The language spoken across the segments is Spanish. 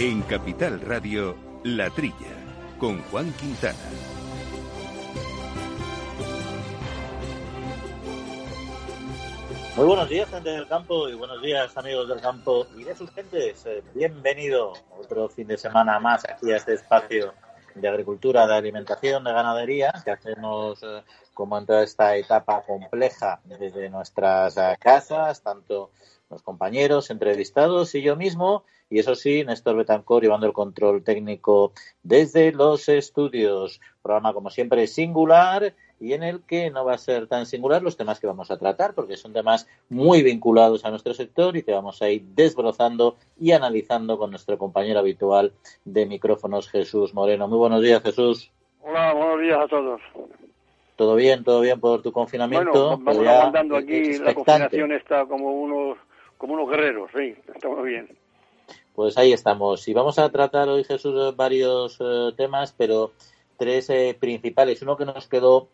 En Capital Radio, La Trilla, con Juan Quintana. Muy buenos días, gente del campo, y buenos días, amigos del campo y de sus gentes. Eh, bienvenido otro fin de semana más aquí a este espacio de agricultura, de alimentación, de ganadería, que hacemos eh, como en toda esta etapa compleja desde nuestras eh, casas, tanto los compañeros, entrevistados y yo mismo. Y eso sí, Néstor Betancor llevando el control técnico desde los estudios. Programa, como siempre, singular y en el que no va a ser tan singular los temas que vamos a tratar, porque son temas muy vinculados a nuestro sector y que vamos a ir desbrozando y analizando con nuestro compañero habitual de micrófonos, Jesús Moreno. Muy buenos días, Jesús. Hola, buenos días a todos. ¿Todo bien? ¿Todo bien por tu confinamiento? Bueno, vamos aguantando aquí, la confinación está como unos, como unos guerreros, sí, está muy bien. Pues ahí estamos. Y vamos a tratar hoy, Jesús, varios eh, temas, pero tres eh, principales. Uno que nos quedó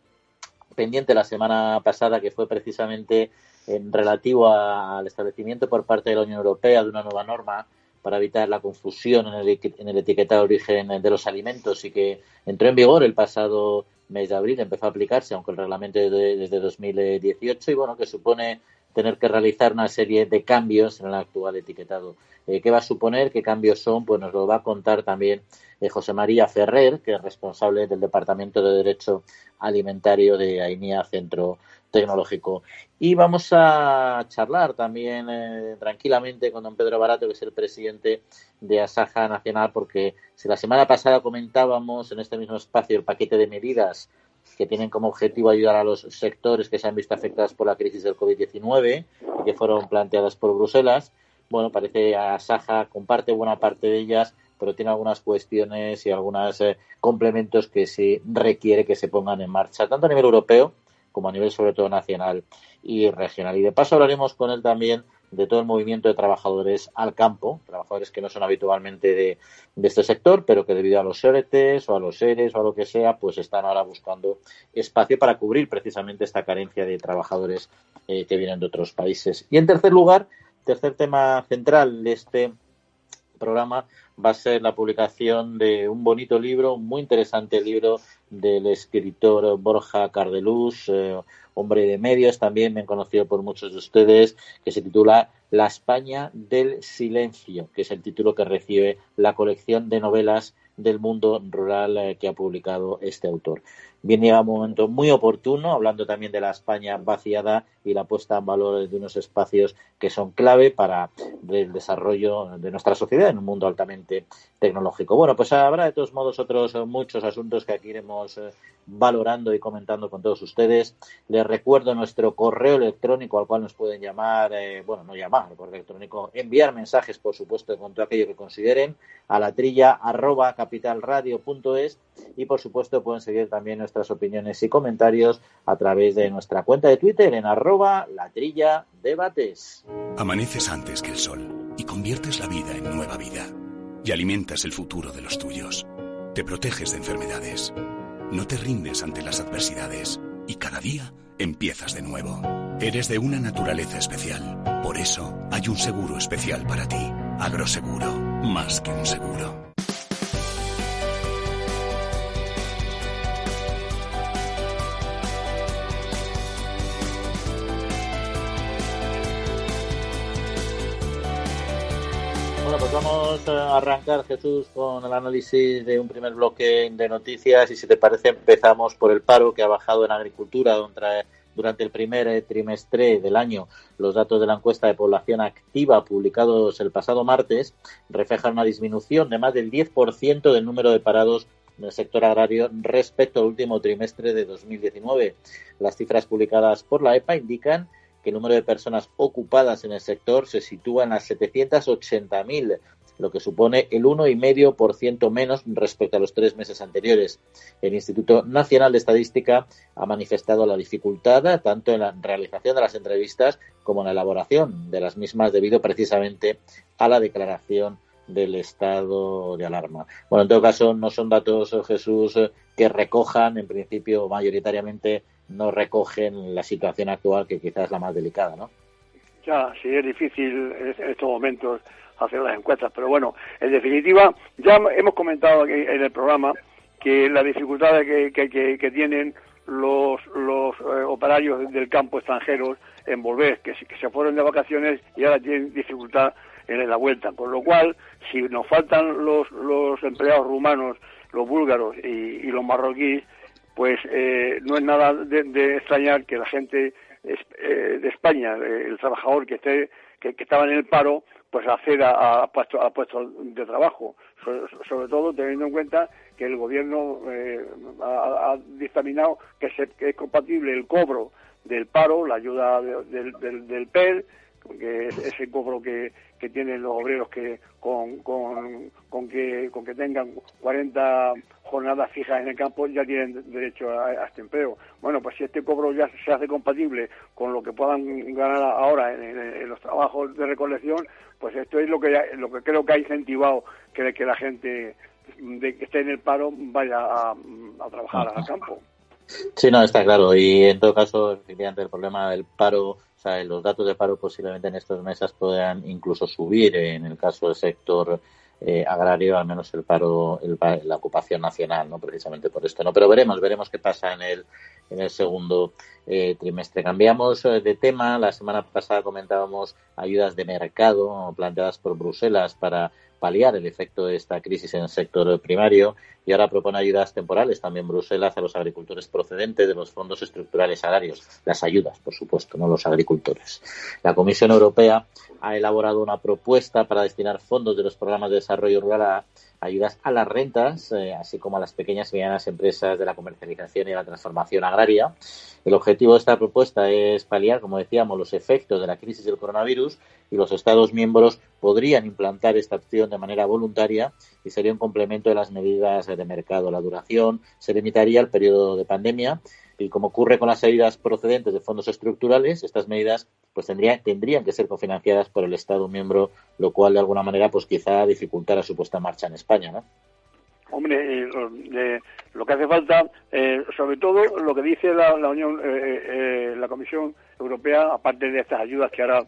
pendiente la semana pasada, que fue precisamente en relativo al establecimiento por parte de la Unión Europea de una nueva norma para evitar la confusión en el, en el etiquetado de origen de los alimentos y que entró en vigor el pasado mes de abril, empezó a aplicarse, aunque el reglamento de, desde 2018, y bueno, que supone tener que realizar una serie de cambios en el actual etiquetado. Eh, ¿Qué va a suponer? ¿Qué cambios son? Pues nos lo va a contar también eh, José María Ferrer, que es responsable del Departamento de Derecho Alimentario de AINIA Centro Tecnológico. Y vamos a charlar también eh, tranquilamente con don Pedro Barato, que es el presidente de Asaja Nacional, porque si la semana pasada comentábamos en este mismo espacio el paquete de medidas que tienen como objetivo ayudar a los sectores que se han visto afectados por la crisis del COVID-19 y que fueron planteadas por Bruselas. Bueno, parece que Asaja comparte buena parte de ellas, pero tiene algunas cuestiones y algunos eh, complementos que sí requiere que se pongan en marcha, tanto a nivel europeo como a nivel sobre todo nacional y regional. Y de paso hablaremos con él también de todo el movimiento de trabajadores al campo, trabajadores que no son habitualmente de, este sector, pero que debido a los ERTES o a los ERES o a lo que sea, pues están ahora buscando espacio para cubrir precisamente esta carencia de trabajadores eh, que vienen de otros países. Y en tercer lugar, tercer tema central de este programa va a ser la publicación de un bonito libro, un muy interesante libro del escritor Borja Cardeluz, eh, hombre de medios, también bien conocido por muchos de ustedes, que se titula La España del Silencio, que es el título que recibe la colección de novelas del mundo rural eh, que ha publicado este autor. Viene a un momento muy oportuno, hablando también de la España vaciada y la puesta en valor de unos espacios que son clave para el desarrollo de nuestra sociedad en un mundo altamente tecnológico. Bueno, pues habrá de todos modos otros eh, muchos asuntos que aquí iremos eh, valorando y comentando con todos ustedes. Les recuerdo nuestro correo electrónico al cual nos pueden llamar, bueno, no llamar, por electrónico, enviar mensajes, por supuesto, con todo aquello que consideren, a la trilla arroba capitalradio.es y por supuesto pueden seguir también nuestras opiniones y comentarios a través de nuestra cuenta de Twitter en arroba latrilla debates. Amaneces antes que el sol y conviertes la vida en nueva vida y alimentas el futuro de los tuyos. Te proteges de enfermedades. No te rindes ante las adversidades y cada día empiezas de nuevo. Eres de una naturaleza especial. Por eso hay un seguro especial para ti. Agroseguro, más que un seguro. Pues vamos a arrancar, Jesús, con el análisis de un primer bloque de noticias y si te parece empezamos por el paro que ha bajado en agricultura durante el primer eh, trimestre del año. Los datos de la encuesta de población activa publicados el pasado martes reflejan una disminución de más del 10% del número de parados en el sector agrario respecto al último trimestre de 2019. Las cifras publicadas por la EPA indican que el número de personas ocupadas en el sector se sitúa en las 780.000, lo que supone el 1,5% menos respecto a los tres meses anteriores. El Instituto Nacional de Estadística ha manifestado la dificultad tanto en la realización de las entrevistas como en la elaboración de las mismas debido precisamente a la declaración del estado de alarma. Bueno, en todo caso, no son datos, Jesús, que recojan en principio mayoritariamente no recogen la situación actual que quizás es la más delicada, ¿no? Ya, sí, es difícil en estos momentos hacer las encuestas. Pero bueno, en definitiva, ya hemos comentado en el programa que las dificultades que, que, tienen los, los eh, operarios del campo extranjeros en volver, que, que se fueron de vacaciones y ahora tienen dificultad en la vuelta. Con lo cual, si nos faltan los, los empleados rumanos, los búlgaros y, los marroquíes, pues eh, no es nada de, extrañar que la gente eh, de España, el trabajador que esté que, estaba en el paro, pues acceda a, puestos a puestos de trabajo. sobre todo teniendo en cuenta que el gobierno eh, ha, dictaminado que, es compatible el cobro del paro, la ayuda del, del, del PER, que es ese cobro que, que tienen los obreros que con, con, con, que, con que tengan 40 jornadas fijas en el campo ya tienen derecho a, este empleo. Bueno, pues si este cobro ya se hace compatible con lo que puedan ganar ahora en, los trabajos de recolección, pues esto es lo que, lo que creo que ha incentivado que, que la gente de que esté en el paro vaya a, a trabajar al campo. Sí, no, está claro. Y en todo caso, efectivamente, el problema del paro los datos de paro posiblemente en estos meses puedan incluso subir en el caso del sector eh, agrario, al menos el paro, la ocupación nacional, no precisamente por esto, no. Pero veremos, veremos qué pasa en el en el segundo eh, trimestre. Cambiamos eh, de tema. La semana pasada comentábamos ayudas de mercado planteadas por Bruselas para paliar el efecto de esta crisis en el sector primario y ahora propone ayudas temporales también Bruselas a los agricultores procedentes de los fondos estructurales agrarios. Las ayudas, por supuesto, no los agricultores. La Comisión Europea ha elaborado una propuesta para destinar fondos de los programas de desarrollo rural a ayudas a las rentas, eh, así como a las pequeñas y medianas empresas de la comercialización y la transformación agraria. El objetivo de esta propuesta es paliar, como decíamos, los efectos de la crisis del coronavirus y los Estados miembros podrían implantar esta opción de manera voluntaria y sería un complemento de las medidas de mercado. La duración se limitaría al periodo de pandemia y como ocurre con las ayudas procedentes de fondos estructurales, estas medidas pues tendrían, tendrían que ser cofinanciadas por el Estado miembro, lo cual de alguna manera pues quizá dificultara su puesta en marcha en España, ¿no? Hombre, eh, lo que hace falta, eh, sobre todo lo que dice la, Unión, eh, la Comisión Europea, aparte de estas ayudas que ahora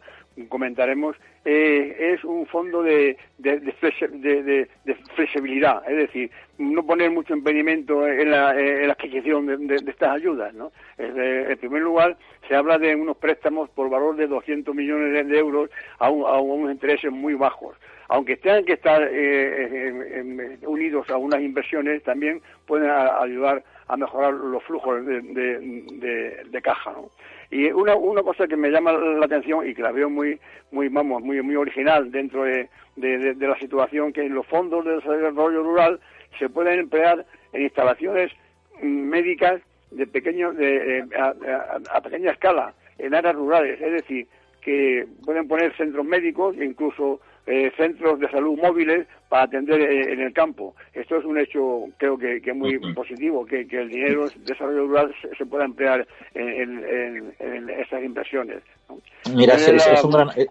comentaremos, eh, es un fondo de, de, de, flexibilidad, es decir, no poner mucho impedimento en la, en la adquisición de, estas ayudas. ¿no? en primer lugar, se habla de unos préstamos por valor de 200 millones de euros a, a unos intereses muy bajos aunque tengan que estar eh, unidos a unas inversiones, también pueden ayudar a mejorar los flujos de caja. ¿no? Y una, una cosa que me llama la atención y que la veo muy, muy, vamos, muy, muy original dentro de, de, la situación, que los fondos de desarrollo rural se pueden emplear en instalaciones médicas de pequeño, de, eh, a, pequeña escala, en áreas rurales, es decir, que pueden poner centros médicos, incluso eh, centros de salud móviles para atender eh, en el campo. Esto es un hecho, creo que, que muy positivo, que, el dinero de desarrollo rural se, pueda emplear en, en, estas inversiones. Mira,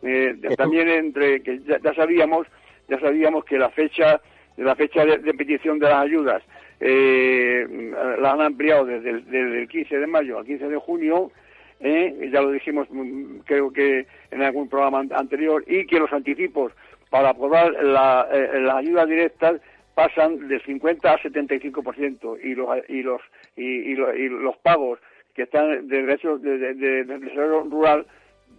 eh, también entre que ya, sabíamos, ya sabíamos que la fecha, la fecha de, petición de las ayudas la han ampliado desde el, desde el 15 de mayo al 15 de junio ¿eh? ya lo dijimos mm, creo que en algún programa anterior, y que los anticipos para aprobar la, eh, las ayudas directas pasan del 50 al 75% y los y los y, y, los pagos que están de derechos de, de, desarrollo rural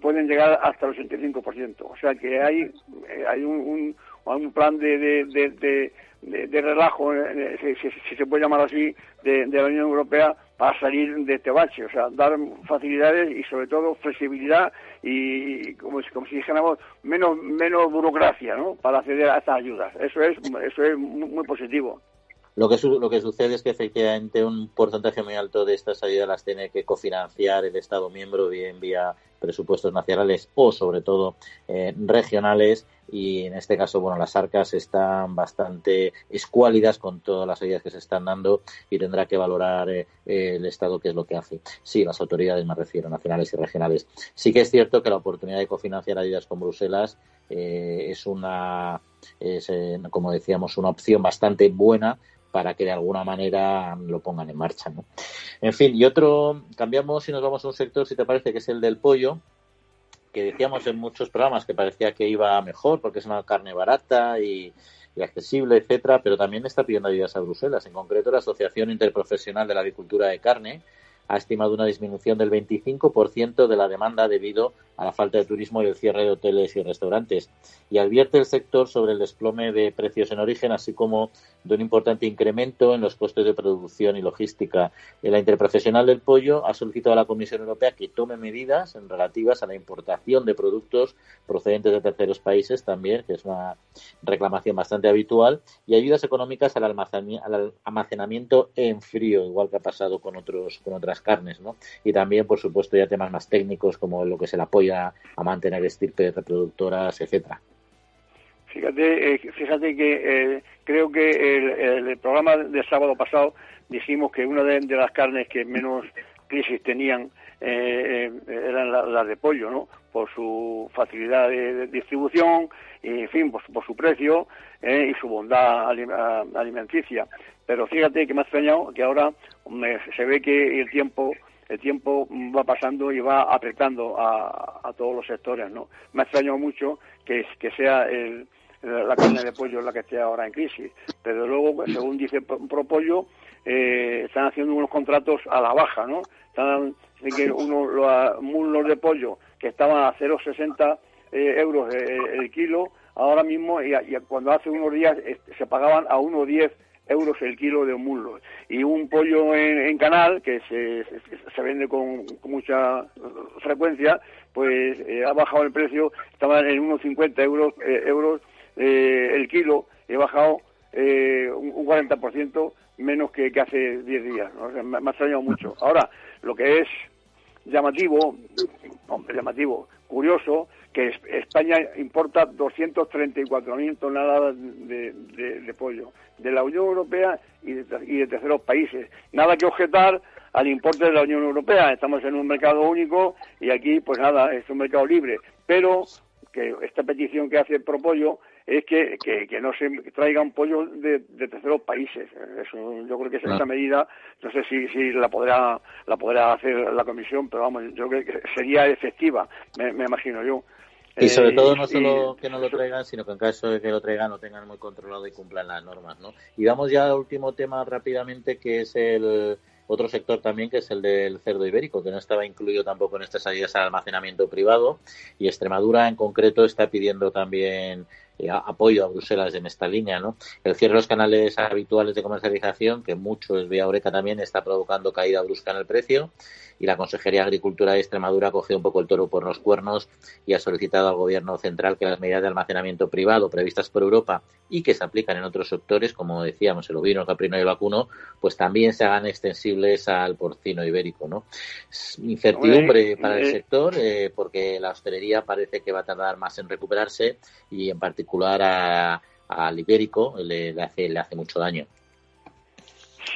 pueden llegar hasta el 85%. O sea que hay eh, hay un, un, plan de, de, de, relajo, si, si, se puede llamar así, de, la Unión Europea para salir de este bache, o sea, dar facilidades y sobre todo flexibilidad y, como, como si dijéramos menos menos burocracia, ¿no? Para acceder a estas ayudas. Eso es eso es muy, positivo. Lo que, lo que sucede es que efectivamente un porcentaje muy alto de estas ayudas las tiene que cofinanciar el Estado miembro, bien vía presupuestos nacionales o sobre todo eh, regionales y en este caso bueno las arcas están bastante escuálidas con todas las ayudas que se están dando y tendrá que valorar eh, el Estado qué es lo que hace. Sí, las autoridades me refiero, nacionales y regionales. Sí que es cierto que la oportunidad de cofinanciar ayudas con Bruselas eh, es una, es, como decíamos, una opción bastante buena para que de alguna manera lo pongan en marcha. ¿no? En fin, y otro, cambiamos y nos vamos a un sector, si te parece, que es el del pollo, que decíamos en muchos programas que parecía que iba mejor porque es una carne barata y, y accesible, etcétera, pero también está pidiendo ayudas a Bruselas. En concreto, la Asociación Interprofesional de la Agricultura de Carne ha estimado una disminución del 25% de la demanda debido a la falta de turismo y el cierre de hoteles y restaurantes. Y advierte el sector sobre el desplome de precios en origen, así como de un importante incremento en los costes de producción y logística. La interprofesional del pollo ha solicitado a la Comisión Europea que tome medidas relativas a la importación de productos procedentes de terceros países también, que es una reclamación bastante habitual, y ayudas económicas al almacenamiento en frío, igual que ha pasado con otros con otras carnes, ¿no? Y también, por supuesto, ya temas más técnicos como lo que es el apoyo a, mantener estirpes reproductoras, etcétera. Fíjate, eh, fíjate que eh, creo que el, programa del sábado pasado dijimos que una de, las carnes que menos crisis tenían eh, eran las de pollo, ¿no? Por su facilidad de, distribución, en fin, por, su precio y su bondad alimenticia. Pero fíjate que me ha extrañado que ahora se ve que el tiempo el tiempo va pasando y va apretando a, todos los sectores, ¿no? Me ha extrañado mucho que, sea la carne de pollo la que esté ahora en crisis, pero luego, según dice Propollo, eh, están haciendo unos contratos a la baja, ¿no? Están que uno, los muslos de pollo que estaban a 0,60 eh, euros el, kilo, ahora mismo, y, cuando hace unos días se pagaban a 1,10 euros el kilo de muslo. Y un pollo en, canal, que se, se, vende con, mucha frecuencia, pues eh, ha bajado el precio, estaba en unos 50 euros, eh, euros eh, el kilo, y ha bajado un, un 40% menos que, hace 10 días. me, ha extrañado mucho. Ahora, lo que es llamativo, hombre, llamativo, curioso, que España importa 234.000 toneladas de, de, pollo de la Unión Europea y de, terceros países. Nada que objetar al importe de la Unión Europea. Estamos en un mercado único y aquí, pues nada, es un mercado libre. Pero que esta petición que hace Propollo es que, que, no se traigan pollo de, de, terceros países. Eso, yo creo que es esa medida, no sé si, si la podrá la podrá hacer la Comisión, pero vamos, yo creo que sería efectiva, me, me imagino yo. Y sobre todo no solo que no lo traigan, sino que en caso de que lo traigan lo tengan muy controlado y cumplan las normas, ¿no? Y vamos ya al último tema rápidamente, que es el otro sector también, que es el del cerdo ibérico, que no estaba incluido tampoco en estas ayudas al almacenamiento privado. Y Extremadura, en concreto, está pidiendo también eh, apoyo a Bruselas en esta línea, ¿no? El cierre de los canales habituales de comercialización, que mucho es vía Oreca también, está provocando caída brusca en el precio y la Consejería de Agricultura de Extremadura coge un poco el toro por los cuernos y ha solicitado al Gobierno central que las medidas de almacenamiento privado previstas por Europa y que se aplican en otros sectores, como decíamos, el ovino, el caprino y el vacuno, pues también se hagan extensibles al porcino ibérico, ¿no? Incertidumbre para el eh, sector eh, porque la hostelería parece que va a tardar más en recuperarse y en particular particular al ibérico le, hace, le hace mucho daño.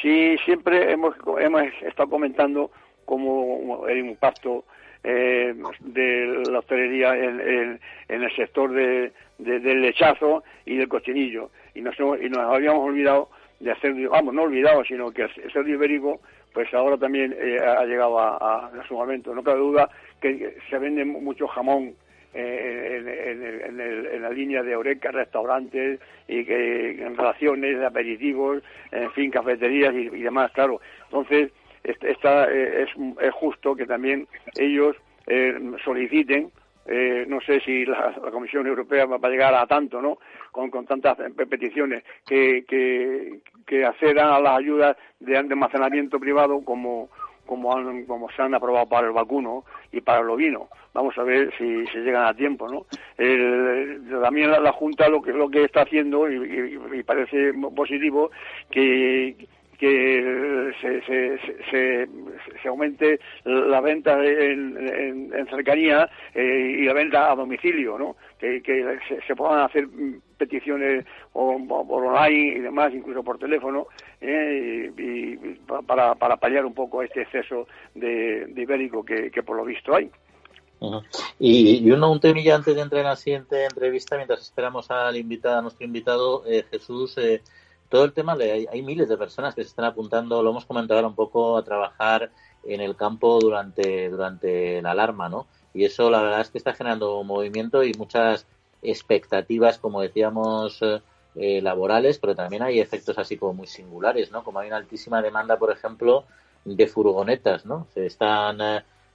Sí, siempre hemos, hemos estado comentando cómo el impacto eh, de la hostelería en, el sector de, del lechazo y del cochinillo. Y nos, y nos habíamos olvidado de hacer, vamos, no olvidado, sino que el cerdo ibérico, pues ahora también eh, ha llegado a, su momento. No cabe duda que se vende mucho jamón en, la línea de Oreca, restaurantes y que en relaciones aperitivos, en fin, cafeterías y, demás, claro. Entonces, esta, eh, es, justo que también ellos eh, soliciten eh, no sé si la, Comisión Europea va a llegar a tanto, ¿no? Con, tantas peticiones, que, que, que accedan a las ayudas de almacenamiento privado como, como, han, como se han aprobado para el vacuno y para el ovino. Vamos a ver si se llegan a tiempo, ¿no? también la, Junta lo que, lo que está haciendo, y, parece positivo, que que se, se, se, aumente la venta en, en, cercanía eh, y la venta a domicilio, ¿no? Que, que se, puedan hacer peticiones por online y demás, incluso por teléfono, eh, y, para, para paliar un poco este exceso de, ibérico que, por lo visto hay. Y, uno, un temilla antes de entrar en la siguiente entrevista, mientras esperamos al invitado, a nuestro invitado, eh, Jesús, eh, todo el tema, hay, hay, miles de personas que se están apuntando, lo hemos comentado ahora un poco, a trabajar en el campo durante, durante la alarma, ¿no? y eso la verdad es que está generando movimiento y muchas expectativas, como decíamos, eh, eh, laborales, pero también hay efectos así como muy singulares, ¿no? Como hay una altísima demanda, por ejemplo, de furgonetas, ¿no? Se están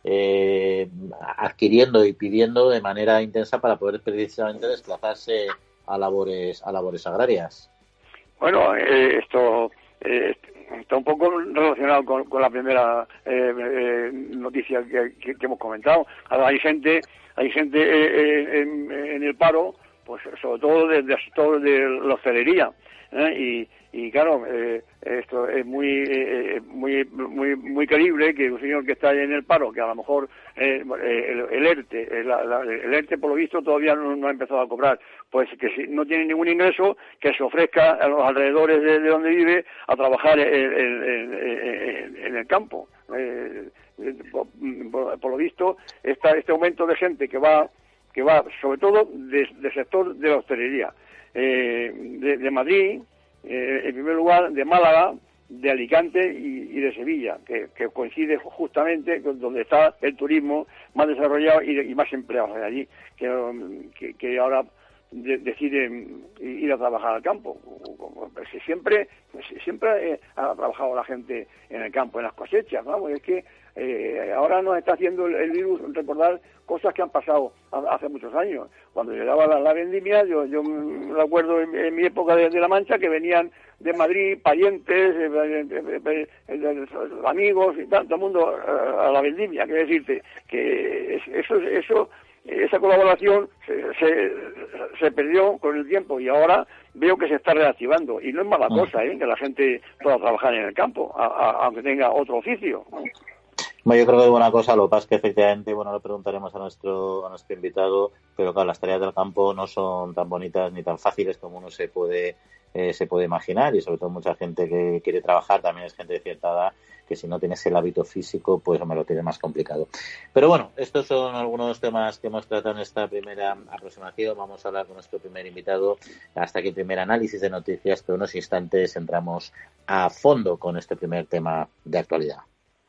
eh, adquiriendo y pidiendo de manera intensa para poder precisamente desplazarse a labores a labores agrarias. Bueno, esto está un poco relacionado con, la primera noticia que, hemos comentado. hay gente hay gente eh, eh, en, el paro, pues sobre todo del de, sector de la hostelería. ¿eh? Y, y, claro, esto es muy, muy, muy, muy creíble que un señor que está en el paro, que a lo mejor el, el, ERTE, el ERTE por lo visto todavía no, ha empezado a cobrar, pues que si no tiene ningún ingreso, que se ofrezca a los alrededores de, donde vive a trabajar en, en el campo. Eh, por, lo visto, este aumento de gente que va, que va sobre todo del sector de la hostelería, eh, de, Madrid, eh, en primer lugar, de Málaga, de Alicante y, de Sevilla, que, coincide justamente con donde está el turismo más desarrollado y, más empleados de allí, que, ahora deciden ir a trabajar al campo. Siempre, siempre ha trabajado la gente en el campo, en las cosechas, vamos, es que eh, ahora nos está haciendo el, virus recordar cosas que han pasado hace muchos años. Cuando llegaba la, la vendimia, yo, yo me acuerdo en, mi época de, La Mancha que venían de Madrid parientes, eh, eh, amigos y el mundo a la vendimia. Quiero decirte que eso, eso esa colaboración se, se, perdió con el tiempo y ahora veo que se está reactivando. Y no es mala cosa ¿eh? que la gente pueda trabajar en el campo, aunque tenga otro oficio. Bueno, yo creo que es buena cosa, lo que pasa que efectivamente, bueno, le preguntaremos a nuestro, nuestro invitado, pero claro, las tareas del campo no son tan bonitas ni tan fáciles como uno se puede, eh, se puede imaginar y sobre todo mucha gente que quiere trabajar también es gente de cierta edad que si no tienes el hábito físico, pues me lo tiene más complicado. Pero bueno, estos son algunos temas que hemos tratado en esta primera aproximación. Vamos a hablar con nuestro primer invitado hasta aquí el primer análisis de noticias, pero unos instantes entramos a fondo con este primer tema de actualidad.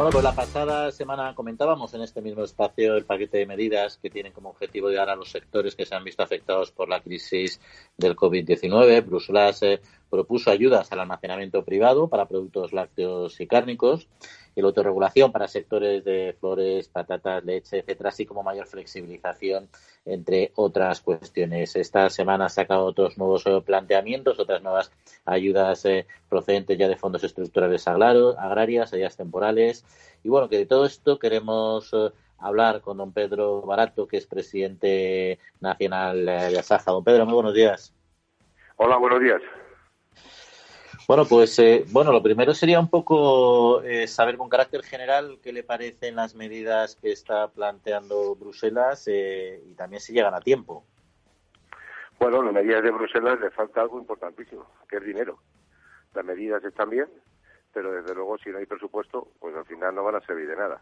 Bueno, pues la pasada semana comentábamos en este mismo espacio el paquete de medidas que tienen como objetivo llegar a los sectores que se han visto afectados por la crisis del COVID-19. Bruselas eh, propuso ayudas al almacenamiento privado para productos lácteos y cárnicos y la autorregulación para sectores de flores, patatas, leche, etcétera, así como mayor flexibilización, entre otras cuestiones. Esta semana ha sacado otros nuevos eh, planteamientos, otras nuevas ayudas eh, procedentes ya de fondos estructurales agrarias, ayudas temporales. Y bueno, que de todo esto queremos eh, hablar con don Pedro Barato, que es presidente nacional de Asaja. Don Pedro, muy buenos días. Hola, buenos días. Bueno, pues eh, bueno, lo primero sería un poco eh, saber con carácter general qué le parecen las medidas que está planteando Bruselas eh, y también si llegan a tiempo. Bueno, las medidas de Bruselas le falta algo importantísimo, que es dinero. Las medidas están bien, pero desde luego si no hay presupuesto, pues al final no van a servir de nada.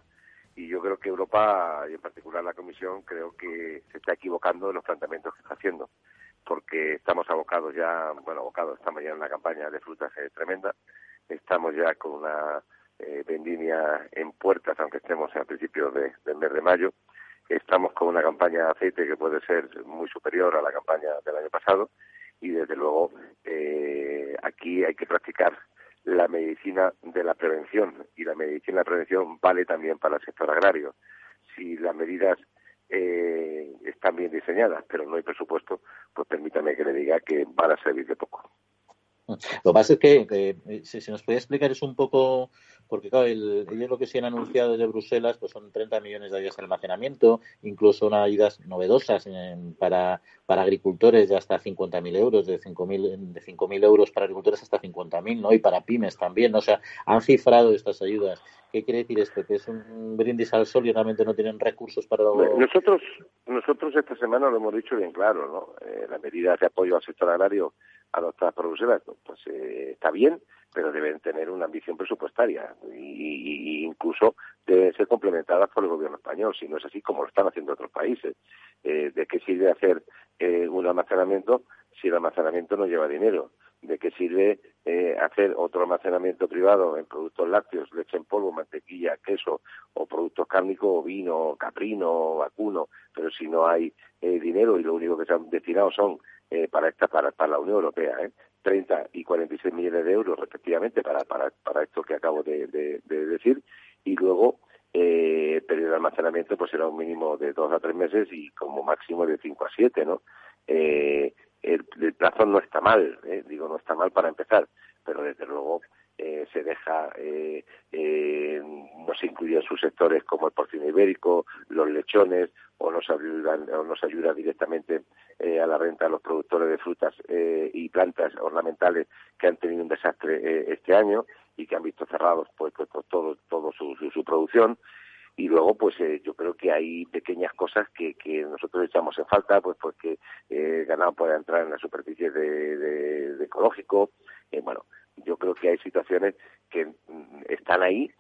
Y yo creo que Europa, y en particular la Comisión, creo que se está equivocando en los planteamientos que está haciendo porque estamos abocados ya, bueno, abocados, estamos ya en una campaña de frutas eh, tremenda, estamos ya con una eh, vendimia en puertas, aunque estemos al principio de, del mes de mayo, estamos con una campaña de aceite que puede ser muy superior a la campaña del año pasado. Y desde luego eh, aquí hay que practicar la medicina de la prevención. Y la medicina de la prevención vale también para el sector agrario. Si las medidas eh, están bien diseñadas, pero no hay presupuesto, pues permítame que le diga que van a servir de poco. Lo que pasa es que, eh, si se nos puede explicar es un poco porque claro, el, ellos lo que se han anunciado desde Bruselas pues son 30 millones de ayudas de almacenamiento, incluso unas ayudas novedosas para, para agricultores de hasta 50.000 euros, de 5.000 de 5.000 euros para agricultores hasta 50.000, ¿no? Y para pymes también, o sea, han cifrado estas ayudas ¿Qué quiere decir esto? ¿Que es un brindis al sol y realmente no tienen recursos para Nosotros, nosotros esta semana lo hemos dicho bien claro, ¿no? Eh, la medida de apoyo al sector agrario adoptada por Bruselas, pues eh, está bien, pero deben tener una ambición presupuestaria y, incluso deben ser complementadas por el gobierno español, si no es así como lo están haciendo otros países. Eh, ¿De qué sirve hacer eh, un almacenamiento si el almacenamiento no lleva dinero? ¿De qué sirve eh, hacer otro almacenamiento privado en productos lácteos, leche en polvo, mantequilla, queso o productos cárnicos, vino, caprino, vacuno, pero si no hay dinero y lo único que se han destinado son para esta para, para la Unión Europea, ¿eh? 30 y 46 millones de euros respectivamente para, para, para esto que acabo de, decir y luego eh, periodo de almacenamiento pues será un mínimo de dos a tres meses y como máximo de cinco a siete, ¿no? Eh, el, plazo no está mal, eh, digo no está mal para empezar, pero desde luego eh, se deja, eh, eh, no se incluyen sectores como el porcino ibérico, los lechones, o nos ayudan, o nos ayuda directamente eh, a la renta a los productores de frutas eh, y plantas ornamentales que han tenido un desastre eh, este año y que han visto cerrados pues, pues, pues todo, todo su, su, producción. Y luego pues yo creo que hay pequeñas cosas que, que nosotros echamos en falta pues pues que eh, ganado pueda entrar en la superficie de, de, ecológico bueno yo creo que hay situaciones que mm, están ahí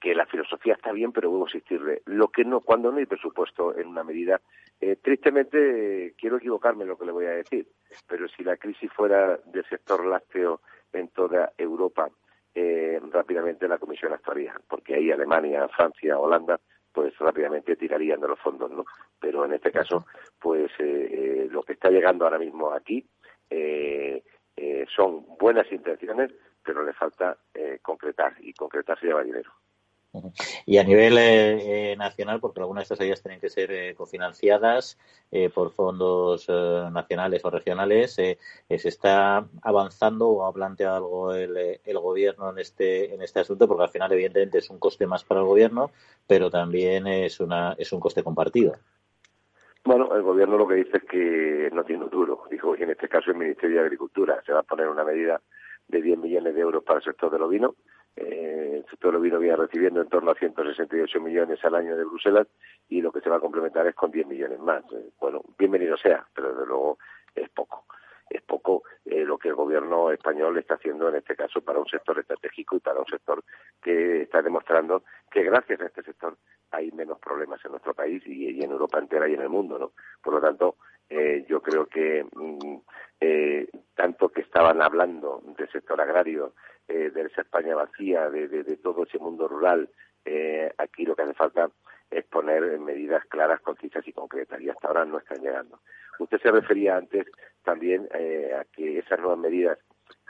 que la filosofía está bien, pero luego existirle. Lo que no, cuando no hay presupuesto en una medida, eh, tristemente quiero equivocarme en lo que le voy a decir, pero si la crisis fuera del sector lácteo en toda Europa, eh, rápidamente la Comisión actuaría, porque ahí Alemania, Francia, Holanda, pues rápidamente tirarían de los fondos, ¿no? Pero en este caso, pues eh, lo que está llegando ahora mismo aquí son buenas intenciones, pero le falta concretar y concretar se lleva dinero. Y a nivel eh, eh, nacional, porque algunas de estas ayudas tienen que ser eh, cofinanciadas por fondos nacionales o regionales, ¿se está avanzando o ha planteado algo el, el, gobierno en este, en este asunto? Porque al final, evidentemente, es un coste más para el gobierno, pero también es, una, es un coste compartido. Bueno, el gobierno lo que dice es que no tiene un duro. Dijo que en este caso el Ministerio de Agricultura se va a poner una medida de 10 millones de euros para el sector de ovino eh, el sector ovino viene recibiendo en torno a 168 millones al año de Bruselas y lo que se va a complementar es con 10 millones más. Eh, bueno, bienvenido sea, pero desde luego es poco. Es poco eh, lo que el gobierno español está haciendo en este caso para un sector estratégico y para un sector que está demostrando que gracias a este sector hay menos problemas en nuestro país y, en Europa entera y en el mundo, ¿no? Por lo tanto, eh, yo creo que mm, eh, tanto que estaban hablando del sector agrario, eh, de esa España vacía, de, de, todo ese mundo rural, aquí lo que hace falta es poner medidas claras, concisas y concretas, y hasta ahora no están llegando. Usted se refería antes también eh, a que esas nuevas medidas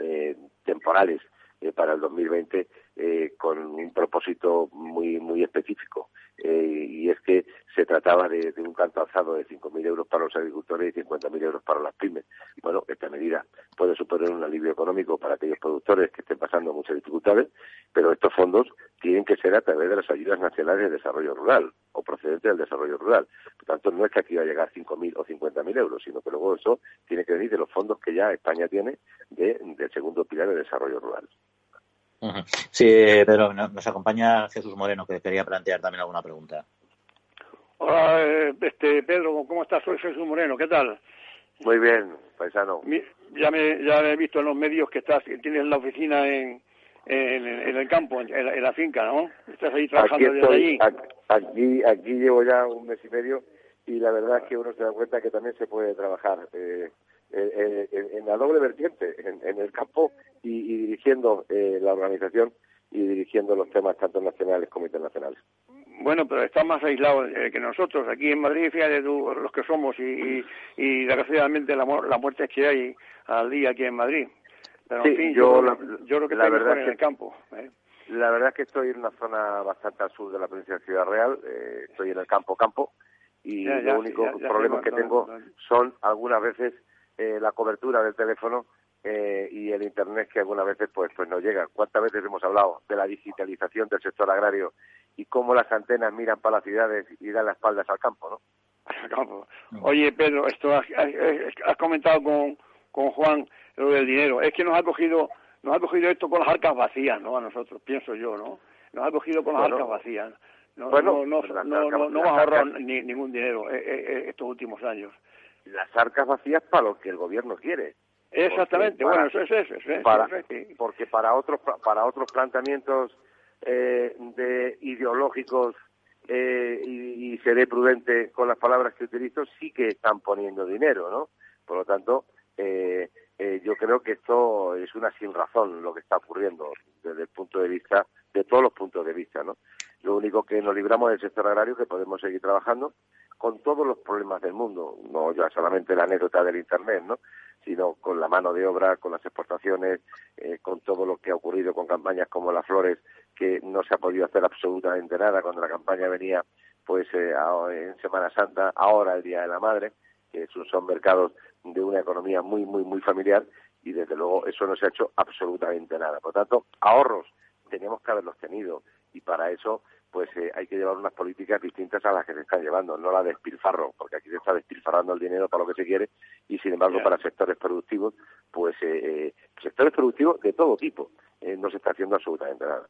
eh, temporales eh, para el 2020 eh, con un propósito muy muy específico eh, y es que se trataba de, un canto alzado de 5.000 euros para los agricultores y 50.000 euros para las pymes. Bueno, esta medida puede suponer un alivio económico para aquellos productores que estén pasando muchas dificultades, pero estos fondos tienen que ser a través de las ayudas nacionales de desarrollo rural o procedentes del desarrollo rural. Por tanto, no es que aquí va a llegar 5.000 o 50.000 euros, sino que luego eso tiene que venir de los fondos que ya España tiene de, del segundo pilar de desarrollo rural. Sí, pero nos acompaña Jesús Moreno, que quería plantear también alguna pregunta. Hola, eh, este, Pedro, ¿cómo estás? Soy Jesús Moreno, ¿qué tal? Muy bien, paisano. ya me ya he visto en los medios que estás que tienes la oficina en, en, el campo, en la, finca, ¿no? Estás ahí trabajando desde allí. Aquí, aquí llevo ya un mes y medio y la verdad es que uno se da cuenta que también se puede trabajar. Eh, eh, eh, en, la doble vertiente, en, el campo y, dirigiendo eh, la organización y dirigiendo los temas tanto nacionales como internacionales. Bueno, pero está más aislado que nosotros. Aquí en Madrid, fíjate tú, los que somos y, y, desgraciadamente la, la muerte que hay al día aquí en Madrid. Pero en fin, yo, yo, creo que la verdad en el campo. La verdad es que estoy en una zona bastante al sur de la provincia de Ciudad Real. estoy en el campo campo y los únicos problemas que tengo son algunas veces eh, la cobertura del teléfono eh, y el internet que algunas veces pues pues no llega. ¿Cuántas veces hemos hablado de la digitalización del sector agrario y cómo las antenas miran para las ciudades y dan las espaldas al campo, ¿no? Oye, Pedro, esto has, comentado con, con Juan lo del dinero. Es que nos ha cogido nos ha cogido esto con las arcas vacías, ¿no? A nosotros, pienso yo, ¿no? nos ha cogido con las arcas vacías. No, no, no, no, no, hemos ahorrado ni, ningún dinero eh, eh, eh, estos últimos años. Las arcas vacías para lo que el gobierno quiere. Exactamente, bueno, eso es eso. para, Porque para otros, para otros planteamientos eh, de ideológicos eh, y, y, seré prudente con las palabras que utilizo, sí que están poniendo dinero, ¿no? Por lo tanto, eh, eh, yo creo que esto es una sin razón lo que está ocurriendo desde el punto de vista, de todos los puntos de vista, ¿no? Lo único que nos libramos del sector agrario que podemos seguir trabajando con todos los problemas del mundo, no ya solamente la anécdota del Internet, ¿no? sino con la mano de obra, con las exportaciones, eh, con todo lo que ha ocurrido con campañas como las flores, que no se ha podido hacer absolutamente nada cuando la campaña venía pues eh, en Semana Santa, ahora el Día de la Madre, que son mercados de una economía muy, muy, muy familiar y desde luego eso no se ha hecho absolutamente nada. Por tanto, ahorros teníamos que haberlos tenido y para eso pues eh, hay que llevar unas políticas distintas a las que se están llevando, no la de despilfarro, porque aquí se está despilfarrando el dinero para lo que se quiere y sin embargo para sectores productivos, pues eh, eh, sectores productivos de todo tipo, no se está haciendo absolutamente nada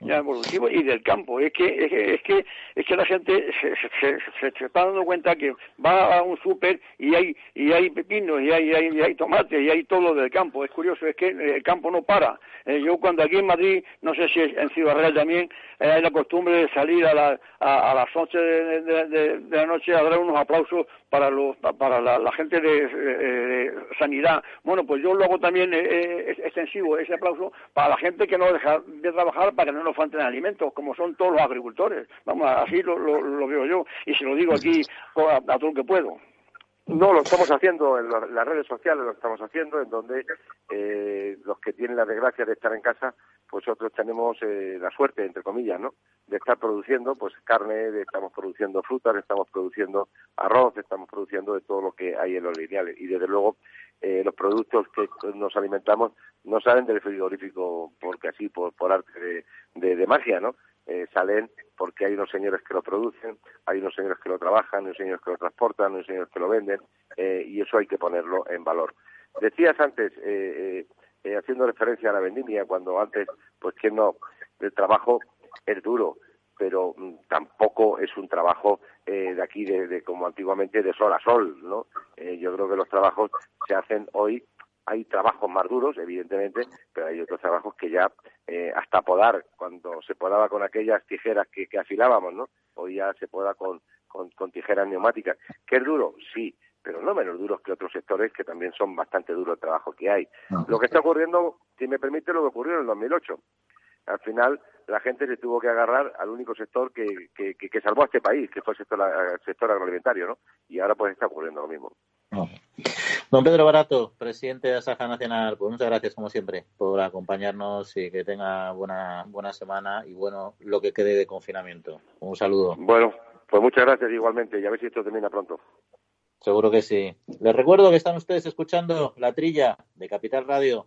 ya evolutivo y del campo. Es que es que es que, es que la gente se, se, se, está dando cuenta que va a un súper y hay y hay pepinos y hay, hay, hay tomates y hay todo del campo. Es curioso, es que el campo no para. Eh, yo cuando aquí en Madrid, no sé si en Ciudad Real también, eh, hay la costumbre de salir a, la, a, las 8 de, de, de, la noche a dar unos aplausos para los para la, gente de, sanidad. Bueno, pues yo lo hago también eh, extensivo, ese aplauso para la gente que no deja de trabajar para que no nos falten alimentos, como son todos los agricultores. Vamos, así lo, lo, veo yo y se lo digo aquí a, todo lo que puedo. No, lo estamos haciendo en las redes sociales, lo estamos haciendo, en donde eh, los que tienen la desgracia de estar en casa, pues otros tenemos eh, la suerte, entre comillas, ¿no? De estar produciendo, pues carne, estamos produciendo frutas, estamos produciendo arroz, estamos produciendo de todo lo que hay en los lineales. Y desde luego, eh, los productos que nos alimentamos no salen del frigorífico porque así, por, por arte de, de, magia, ¿no? Eh, salen porque hay unos señores que lo producen, hay unos señores que lo trabajan, hay unos señores que lo transportan, hay unos señores que lo venden, eh, y eso hay que ponerlo en valor. Decías antes, eh, eh, haciendo referencia a la vendimia, cuando antes, pues que no, el trabajo es duro, pero mm, tampoco es un trabajo eh, de aquí, de, de, como antiguamente, de sol a sol, ¿no? Eh, yo creo que los trabajos se hacen hoy hay trabajos más duros, evidentemente, pero hay otros trabajos que ya eh, hasta podar, cuando se podaba con aquellas tijeras que, que afilábamos, ¿no? Hoy ya se poda con, con, con, tijeras neumáticas. ¿Qué es duro? Sí, pero no menos duros que otros sectores que también son bastante duros el trabajo que hay. Lo que está ocurriendo, si me permite, lo que ocurrió en el 2008. Al final, la gente se tuvo que agarrar al único sector que, que, que, salvó a este país, que fue el sector, el sector agroalimentario, ¿no? Y ahora pues está ocurriendo lo mismo. Don Pedro Barato, presidente de Asaja Nacional, pues muchas gracias como siempre por acompañarnos y que tenga buena buena semana y bueno lo que quede de confinamiento. Un saludo. Bueno, pues muchas gracias igualmente y a ver si esto termina pronto. Seguro que sí. Les recuerdo que están ustedes escuchando La Trilla de Capital Radio.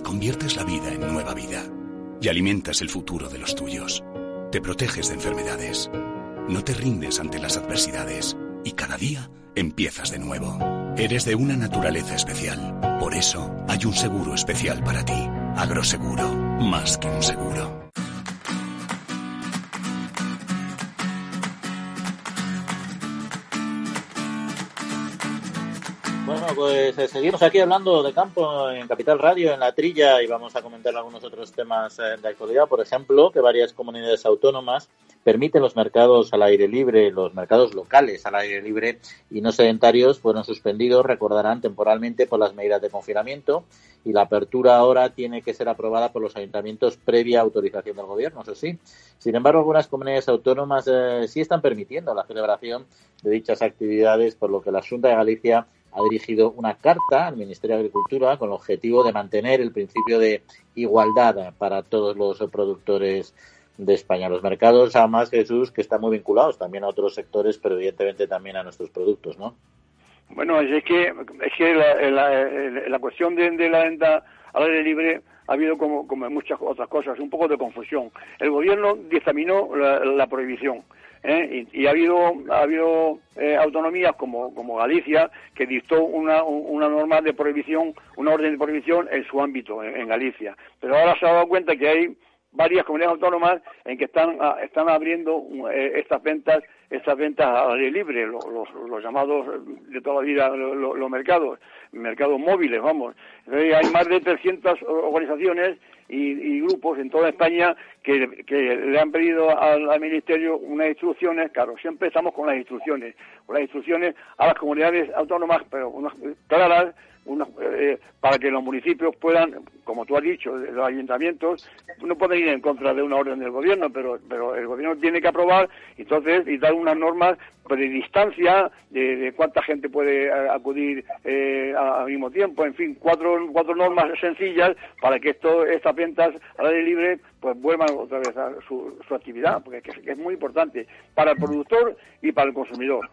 y conviertes la vida en nueva vida. Y alimentas el futuro de los tuyos. Te proteges de enfermedades. No te rindes ante las adversidades. Y cada día empiezas de nuevo. Eres de una naturaleza especial. Por eso hay un seguro especial para ti. Agroseguro. Más que un seguro. Pues eh, seguimos aquí hablando de campo en Capital Radio, en la trilla, y vamos a comentar algunos otros temas eh, de actualidad. Por ejemplo, que varias comunidades autónomas permiten los mercados al aire libre, los mercados locales al aire libre y no sedentarios fueron suspendidos, recordarán, temporalmente por las medidas de confinamiento y la apertura ahora tiene que ser aprobada por los ayuntamientos previa autorización del gobierno, eso sí. Sin embargo, algunas comunidades autónomas eh, sí están permitiendo la celebración de dichas actividades, por lo que la Junta de Galicia ha dirigido una carta al Ministerio de Agricultura con el objetivo de mantener el principio de igualdad para todos los productores de España. Los mercados, además, Jesús, que están muy vinculados también a otros sectores, pero evidentemente también a nuestros productos, ¿no? Bueno, es que, es que la, cuestión de, la venta al aire libre ha habido como, como muchas otras cosas, un poco de confusión. El gobierno dictaminó la, prohibición. ¿Eh? Y, ha habido, ha habido eh, autonomías como, como Galicia que dictó una, una norma de prohibición, una orden de prohibición en su ámbito, en Galicia. Pero ahora se ha dado cuenta que hay varias comunidades autónomas en que están, ah, están abriendo eh, estas ventas estas ventas al aire libre, los, los, llamados de toda la vida los, mercados, mercados móviles, vamos. hay más de 300 organizaciones y, grupos en toda España que, que le han pedido al, Ministerio unas instrucciones, claro, siempre estamos con las instrucciones, con las instrucciones a las comunidades autónomas, pero unas claras, eh, para que los municipios puedan, como tú has dicho, los ayuntamientos no pueden ir en contra de una orden del gobierno, pero, pero el gobierno tiene que aprobar entonces y dar unas normas de distancia, de, cuánta gente puede eh, acudir eh, al mismo tiempo, en fin, cuatro, cuatro normas sencillas para que esto, estas ventas al aire libre pues vuelvan otra vez a su, su actividad, porque es muy importante para el productor y para el consumidor.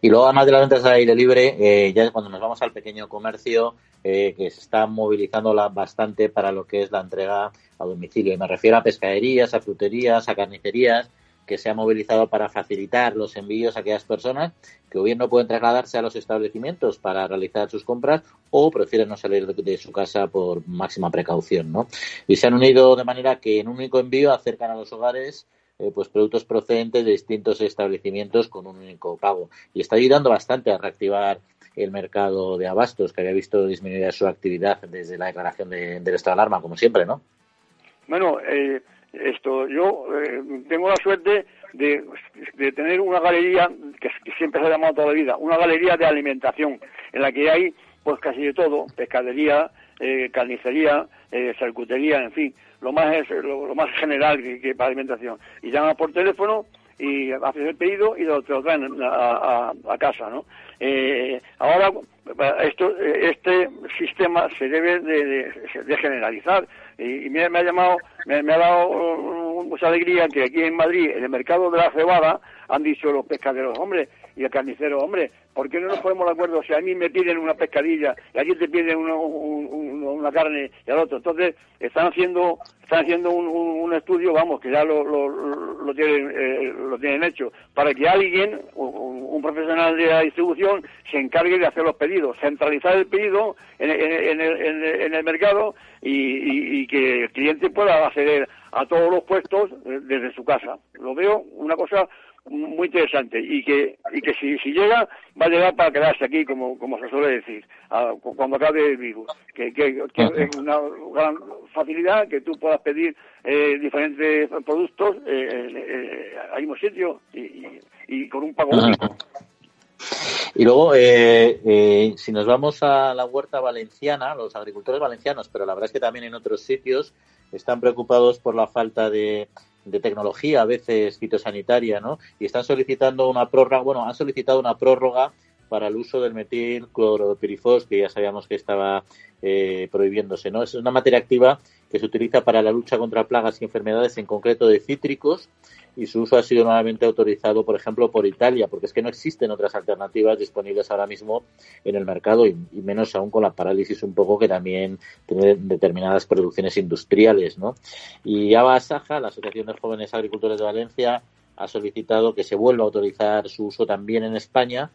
Y luego, además de las ventas al aire libre, eh, ya cuando nos vamos al pequeño comercio, eh, que se está movilizando bastante para lo que es la entrega a domicilio. Y me refiero a pescaderías, a fruterías, a carnicerías, que se ha movilizado para facilitar los envíos a aquellas personas que o bien no pueden trasladarse a los establecimientos para realizar sus compras o prefieren no salir de, su casa por máxima precaución, ¿no? Y se han unido de manera que en un único envío acercan a los hogares eh, pues productos procedentes de distintos establecimientos con un único pago. Y está ayudando bastante a reactivar el mercado de abastos, que había visto disminuir su actividad desde la declaración de, del estado de alarma, como siempre, ¿no? Bueno, eh, esto, yo eh, tengo la suerte de, tener una galería que, siempre se ha llamado toda la vida, una galería de alimentación, en la que hay pues casi de todo, pescadería, carnicería, charcutería, en fin, lo más lo, más general que, para alimentación. Y llama por teléfono y haces el pedido y lo, te lo traen a, casa, ¿no? Eh, ahora, esto, este sistema se debe de, generalizar y, me, ha llamado, me, ha dado mucha alegría que aquí en Madrid, en el mercado de la cebada, han dicho los pescaderos, hombre, y el carnicero, hombre, ¿por qué no nos ponemos de acuerdo? Si a mí me piden una pescadilla y a ti te piden una carne y al otro. Entonces, están haciendo están haciendo un, estudio, vamos, que ya lo, lo, tienen, eh, lo tienen hecho, para que alguien, un, profesional de la distribución, se encargue de hacer los pedidos, centralizar el pedido en, en, en, el, mercado y, y, que el cliente pueda acceder a todos los puestos eh, desde su casa. Lo veo una cosa muy interesante. Y que y que si, si llega va a llegar para quedarse aquí como como se suele decir cuando acabe el virus que, que, es una gran facilidad que tú puedas pedir eh, diferentes productos eh, eh, al mismo sitio y, y, con un pago único. Y luego, eh, eh, si nos vamos a la huerta valenciana, los agricultores valencianos, pero la verdad es que también en otros sitios están preocupados por la falta de, de tecnología, a veces fitosanitaria, ¿no? Y están solicitando una prórroga, bueno, han solicitado una prórroga para el uso del metil cloropirifos, que ya sabíamos que estaba eh, prohibiéndose, ¿no? Es una materia activa que se utiliza para la lucha contra plagas y enfermedades, en concreto de cítricos, y su uso ha sido nuevamente autorizado, por ejemplo, por Italia, porque es que no existen otras alternativas disponibles ahora mismo en el mercado y, menos aún con la parálisis un poco que también tiene determinadas producciones industriales, ¿no? Y Aba Saja, la Asociación de Jóvenes Agricultores de Valencia, ha solicitado que se vuelva a autorizar su uso también en España,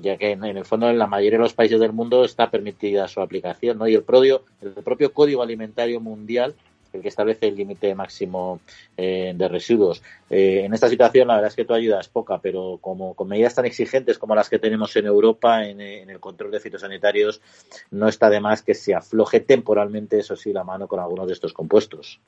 ya que en, el fondo en la mayoría de los países del mundo está permitida su aplicación, ¿no? Y el, el propio Código Alimentario Mundial el que establece el límite máximo eh, de residuos. Eh, en esta situación, la verdad es que tu ayuda es poca, pero como con medidas tan exigentes como las que tenemos en Europa en, el control de fitosanitarios, no está de más que se afloje temporalmente, eso sí, la mano con algunos de estos compuestos.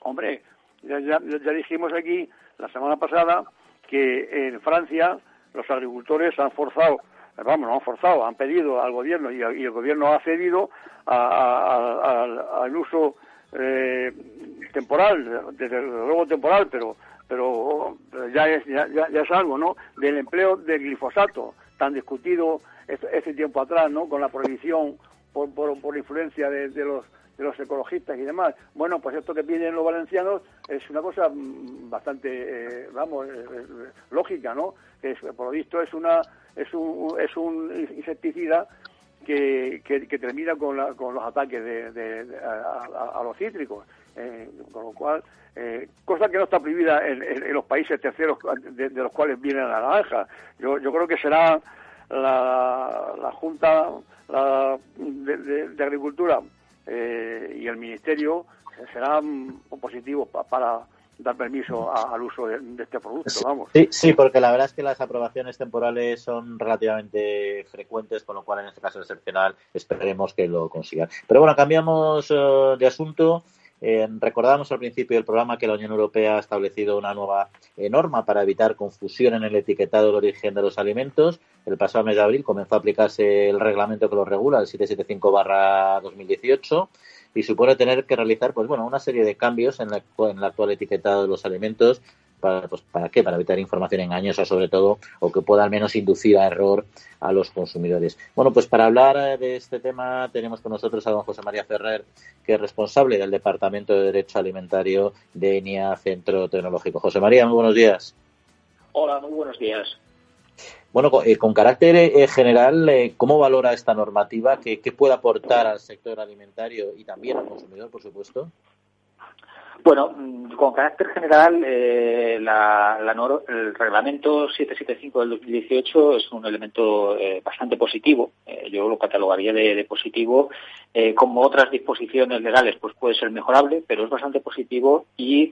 Hombre, ya, ya, dijimos aquí la semana pasada que en Francia los agricultores han forzado vamos, no han forzado, han pedido al gobierno y, el gobierno ha cedido al uso eh, temporal, desde luego temporal, pero pero ya es ya, ya, es algo, ¿no? Del empleo del glifosato tan discutido ese, tiempo atrás, ¿no? Con la prohibición por, por, influencia de, los de los ecologistas y demás. Bueno, pues esto que piden los valencianos es una cosa mm, bastante, eh, vamos, lógica, ¿no? Que por lo visto es una es un, es un insecticida que, que, termina con, con los ataques de, a, los cítricos. Eh, con lo cual, eh, cosa que no está prohibida en, los países terceros de, los cuales viene la naranja. Yo, yo creo que será la, la Junta de, Agricultura eh, y el Ministerio serán positivos para dar permiso al uso de, este producto, vamos. Sí, sí, porque la verdad es que las aprobaciones temporales son relativamente frecuentes, con lo cual en este caso excepcional esperemos que lo consigan. Pero bueno, cambiamos eh, de asunto. Eh, recordamos al principio del programa que la Unión Europea ha establecido una nueva eh, norma para evitar confusión en el etiquetado del origen de los alimentos. El pasado mes de abril comenzó a aplicarse el reglamento que lo regula, el 775-2018 y supone tener que realizar pues bueno una serie de cambios en, en el actual etiquetado de los alimentos para, pues, ¿para qué? Para evitar información engañosa sobre todo o que pueda al menos inducir a error a los consumidores. Bueno, pues para hablar eh, de este tema tenemos con nosotros a don José María Ferrer, que es responsable del Departamento de Derecho Alimentario de ENIA Centro Tecnológico. José María, muy buenos días. Hola, muy buenos días. Bueno, eh, con carácter eh, general, eh, ¿cómo valora esta normativa? ¿Qué, puede aportar al sector alimentario y también al consumidor, por supuesto? Bueno, mm, con carácter general, eh, la, el reglamento 775 del 2018 es un elemento eh, bastante positivo. Eh, yo lo catalogaría de, positivo. como otras disposiciones legales, pues puede ser mejorable, pero es bastante positivo y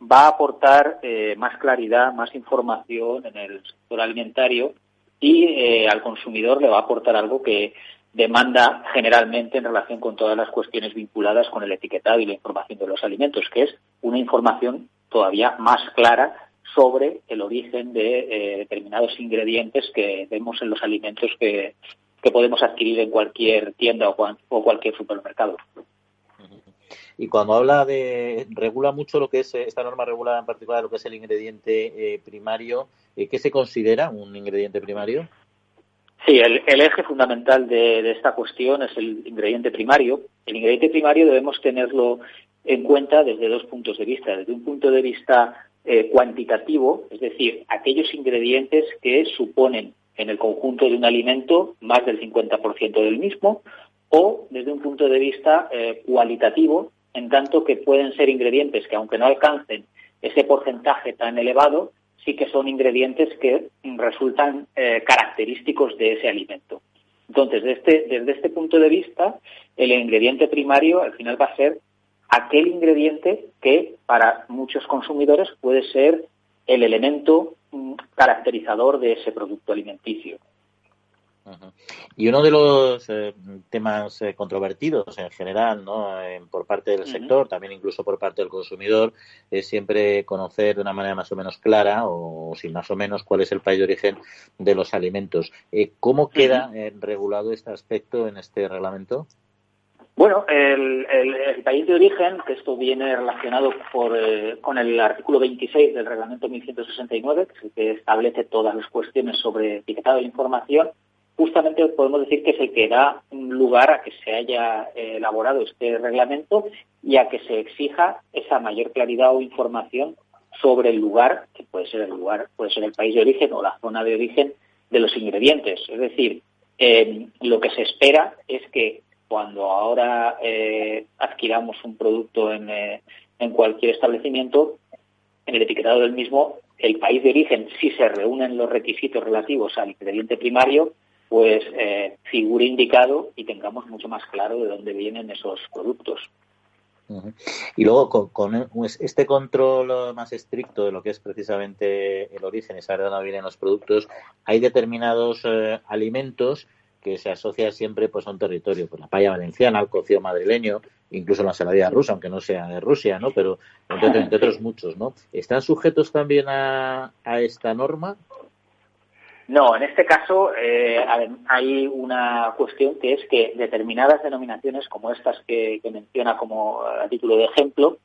va a aportar más claridad, más información en el sector alimentario y al consumidor le va a aportar algo que demanda generalmente en relación con todas las cuestiones vinculadas con el etiquetado y la información de los alimentos, que es una información todavía más clara sobre el origen de eh, determinados ingredientes que vemos en los alimentos que, podemos adquirir en cualquier tienda o, cualquier supermercado. Y cuando habla de, regula mucho lo que es, esta norma regula en particular lo que es el ingrediente eh, primario, eh, ¿qué se considera un ingrediente primario? Sí, el, eje fundamental de, esta cuestión es el ingrediente primario. El ingrediente primario debemos tenerlo en cuenta desde dos puntos de vista. Desde un punto de vista eh, cuantitativo, es decir, aquellos ingredientes que suponen en el conjunto de un alimento más del 50% del mismo, o desde un punto de vista eh, cualitativo, en tanto que pueden ser ingredientes que, aunque no alcancen ese porcentaje tan elevado, sí que son ingredientes que resultan eh, característicos de ese alimento. Entonces, desde este, desde este punto de vista, el ingrediente primario al final va a ser aquel ingrediente que para muchos consumidores puede ser el elemento mm, caracterizador de ese producto alimenticio. Y uno de los eh, temas eh, controvertidos en general, ¿no? por parte del sector, también incluso por parte del consumidor, es siempre conocer de una manera más o menos clara o, sin más o menos cuál es el país de origen de los alimentos. Eh, ¿Cómo queda regulado este aspecto en este reglamento? Bueno, el, país de origen, que esto viene relacionado con el artículo 26 del reglamento 1169, que es el que establece todas las cuestiones sobre etiquetado de información, justamente podemos decir que es el que da lugar a que se haya eh, elaborado este reglamento y a que se exija esa mayor claridad o información sobre el lugar, que puede ser el lugar, puede ser el país de origen o la zona de origen de los ingredientes. Es decir, eh, lo que se espera es que cuando ahora eh, adquiramos un producto en, en cualquier establecimiento, en el etiquetado del mismo, el país de origen, si se reúnen los requisitos relativos al ingrediente primario, pues eh, figure indicado y tengamos mucho más claro de dónde vienen esos productos. Y luego, con, este control más estricto de lo que es precisamente el origen y saber de dónde vienen los productos, hay determinados eh, alimentos que se asocian siempre pues, a un territorio, pues la paya valenciana, el cocido madrileño, incluso la saladilla rusa, aunque no sea de Rusia, ¿no? Pero entre, otros muchos, ¿no? ¿Están sujetos también a, a esta norma no, en este caso eh, hay una cuestión que es que determinadas denominaciones como estas que, menciona como a título de ejemplo,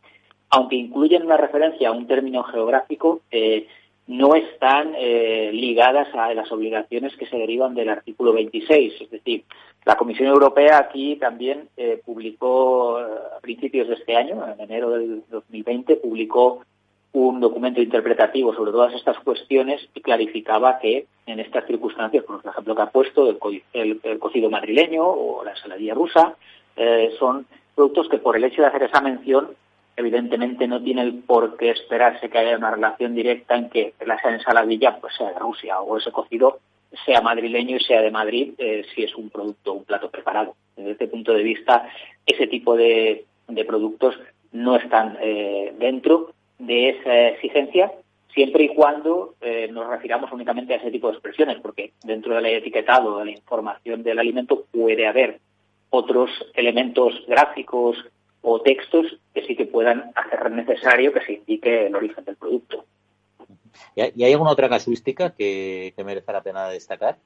aunque incluyen una referencia a un término geográfico, eh, no están eh, ligadas a las obligaciones que se derivan del artículo 26. Es decir, la Comisión Europea aquí también eh, publicó a principios de este año, en enero del 2020, publicó un documento interpretativo sobre todas estas cuestiones y clarificaba que en estas circunstancias, por ejemplo que ha puesto el, cocido madrileño o la ensaladilla rusa, eh, son productos que por el hecho de hacer esa mención evidentemente no tiene el por qué esperarse que haya una relación directa en que la ensaladilla pues sea de Rusia o ese cocido sea madrileño y sea de Madrid eh, si es un producto, un plato preparado. Desde este punto de vista, ese tipo de, productos no están eh, dentro de esa exigencia siempre y cuando eh, nos refiramos únicamente a ese tipo de expresiones, porque dentro del etiquetado, de la información del alimento, puede haber otros elementos gráficos o textos que sí que puedan hacer necesario que se indique el origen del producto. ¿Y hay alguna otra casuística que, merezca la pena destacar?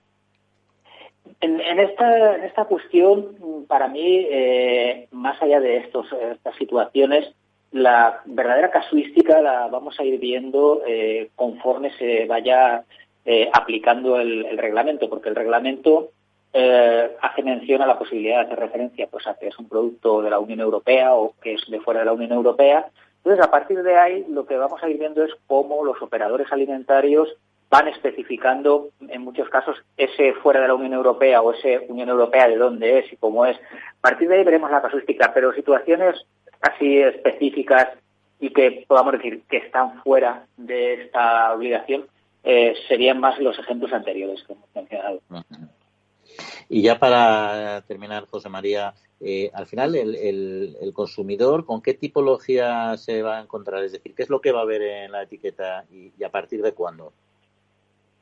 En, esta, en esta cuestión, para mí, eh, más allá de estos, estas situaciones, la verdadera casuística la vamos a ir viendo eh, conforme se vaya eh, aplicando el, reglamento, porque el reglamento hace mención a la posibilidad de hacer referencia pues, a que es un producto de la Unión Europea o que es de fuera de la Unión Europea, entonces, a partir de ahí, lo que vamos a ir viendo es cómo los operadores alimentarios van especificando, en muchos casos, ese fuera de la Unión Europea o ese Unión Europea de dónde es y cómo es. A partir de ahí veremos la casuística, pero situaciones así específicas y que podamos decir que están fuera de esta obligación eh, serían más los ejemplos anteriores que hemos mencionado. Y ya para terminar, José María, eh, al final el, consumidor, ¿con qué tipología se va a encontrar? Es decir, ¿qué es lo que va a ver en la etiqueta y, a partir de cuándo?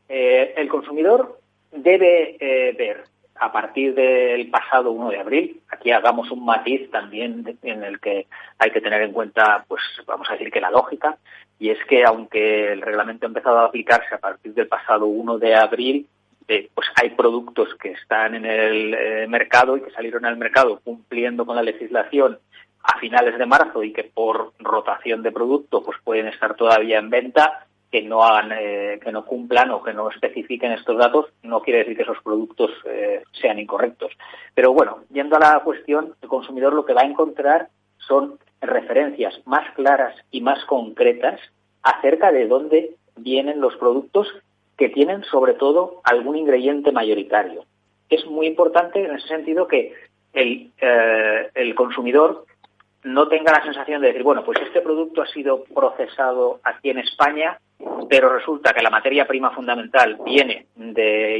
Eh, el consumidor debe eh, ver a partir del pasado 1 de abril, aquí hagamos un matiz también en el que hay que tener en cuenta, pues vamos a decir que la lógica, y es que aunque el reglamento ha empezado a aplicarse a partir del pasado 1 de abril, pues hay productos que están en el eh, mercado y que salieron al mercado cumpliendo con la legislación a finales de marzo y que por rotación de producto pues pueden estar todavía en venta que no hagan eh, que no cumplan o que no especifiquen estos datos no quiere decir que esos productos eh, sean incorrectos pero bueno yendo a la cuestión el consumidor lo que va a encontrar son referencias más claras y más concretas acerca de dónde vienen los productos que tienen sobre todo algún ingrediente mayoritario. Es muy importante en ese sentido que el, eh, el consumidor no tenga la sensación de decir, bueno, pues este producto ha sido procesado aquí en España, pero resulta que la materia prima fundamental viene de,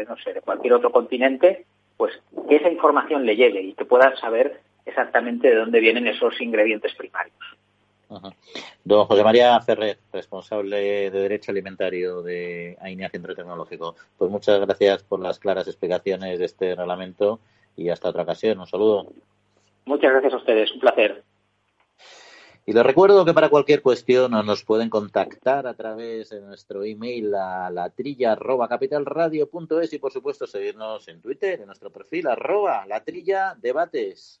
eh, no sé, de cualquier otro continente, pues que esa información le llegue y que puedan saber exactamente de dónde vienen esos ingredientes primarios. Don José María Ferrer, responsable de Derecho Alimentario de AINEA Centro Tecnológico. Pues muchas gracias por las claras explicaciones de este reglamento y hasta otra ocasión. Un saludo. Muchas gracias a ustedes, un placer. Y les recuerdo que para cualquier cuestión nos pueden contactar a través de nuestro email a latrilla.capitalradio.es y por supuesto seguirnos en Twitter, en nuestro perfil arroba latrilla debates.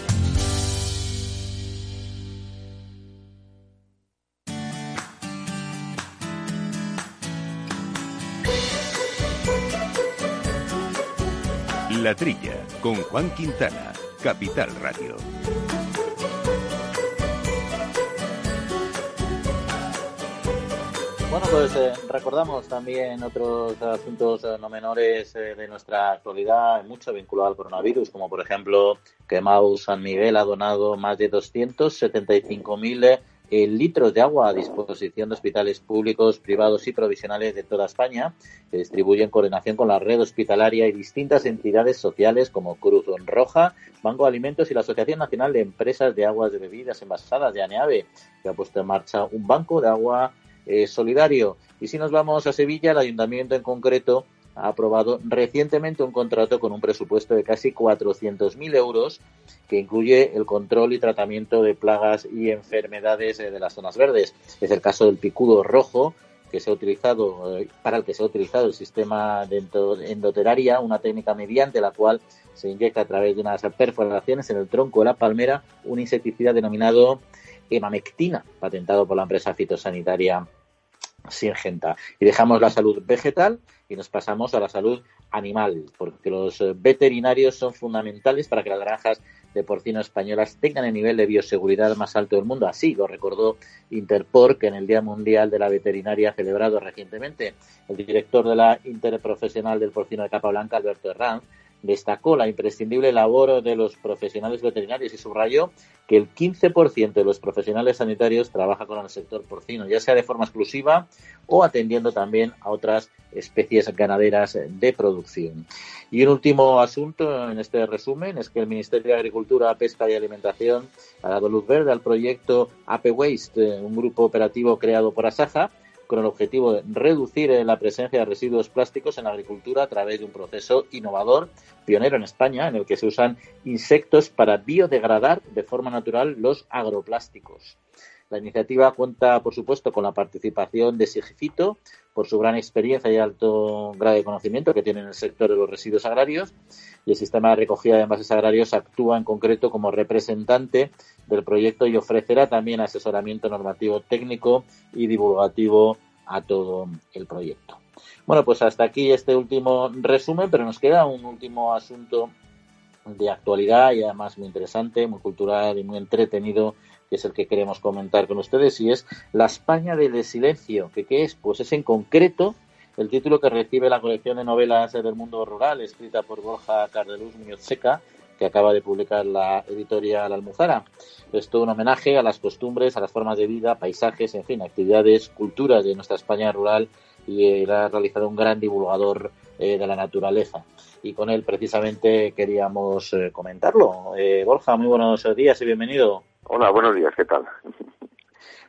La Trilla, con Juan Quintana, Capital Radio. Bueno, pues eh, recordamos también otros asuntos eh, no menores eh, de nuestra actualidad, mucho vinculado al coronavirus, como por ejemplo que Mau San Miguel ha donado más de 275.000 litros de agua a disposición de hospitales públicos, privados y provisionales de toda España, que distribuyen en coordinación con la red hospitalaria y distintas entidades sociales como Cruz Roja, Banco de Alimentos y la Asociación Nacional de Empresas de Aguas de Bebidas Envasadas de ANEAVE, que ha puesto en marcha un banco de agua eh, solidario. Y si nos vamos a Sevilla, el ayuntamiento en concreto ha aprobado recientemente un contrato con un presupuesto de casi 400.000 euros que incluye el control y tratamiento de plagas y enfermedades de las zonas verdes. Es el caso del picudo rojo, que se ha utilizado, eh, para el que se ha utilizado el sistema de endoteraria, una técnica mediante la cual se inyecta a través de unas perforaciones en el tronco de la palmera un insecticida denominado hemamectina, patentado por la empresa fitosanitaria Singenta. Y dejamos la salud vegetal y nos pasamos a la salud animal, porque los veterinarios son fundamentales para que las granjas de porcino españolas tengan el nivel de bioseguridad más alto del mundo. Así lo recordó Interporc en el Día Mundial de la Veterinaria celebrado recientemente. El director de la Interprofesional del Porcino de Capa Blanca, Alberto Herranz, destacó la imprescindible labor de los profesionales veterinarios y subrayó que el 15% de los profesionales sanitarios trabaja con el sector porcino, ya sea de forma exclusiva o atendiendo también a otras especies ganaderas de producción. Y un último asunto en este resumen es que el Ministerio de Agricultura, Pesca y Alimentación ha dado luz verde al proyecto APE Waste, un grupo operativo creado por Asaja, con el objetivo de reducir la presencia de residuos plásticos en la agricultura a través de un proceso innovador, pionero en España, en el que se usan insectos para biodegradar de forma natural los agroplásticos. La iniciativa cuenta, por supuesto, con la participación de Sigifito, por su gran experiencia y alto grado de conocimiento que tiene en el sector de los residuos agrarios, y el sistema de recogida de envases agrarios actúa en concreto como representante del proyecto y ofrecerá también asesoramiento normativo técnico y divulgativo a todo el proyecto. Bueno, pues hasta aquí este último resumen, pero nos queda un último asunto de actualidad y además muy interesante, muy cultural y muy entretenido, que es el que queremos comentar con ustedes, y es La España del silencio. ¿Que ¿Qué es? Pues es en concreto el título que recibe la colección de novelas del mundo rural, escrita por Borja Cardeluz Muñoz Seca, que acaba de publicar la editorial Almuzara. Es todo un homenaje a las costumbres, a las formas de vida, paisajes, en fin, actividades, culturas de nuestra España rural y él ha realizado un gran divulgador eh, de la naturaleza. Y con él precisamente queríamos eh, comentarlo. Eh, Borja, muy buenos días y bienvenido. Hola, buenos días, ¿qué tal?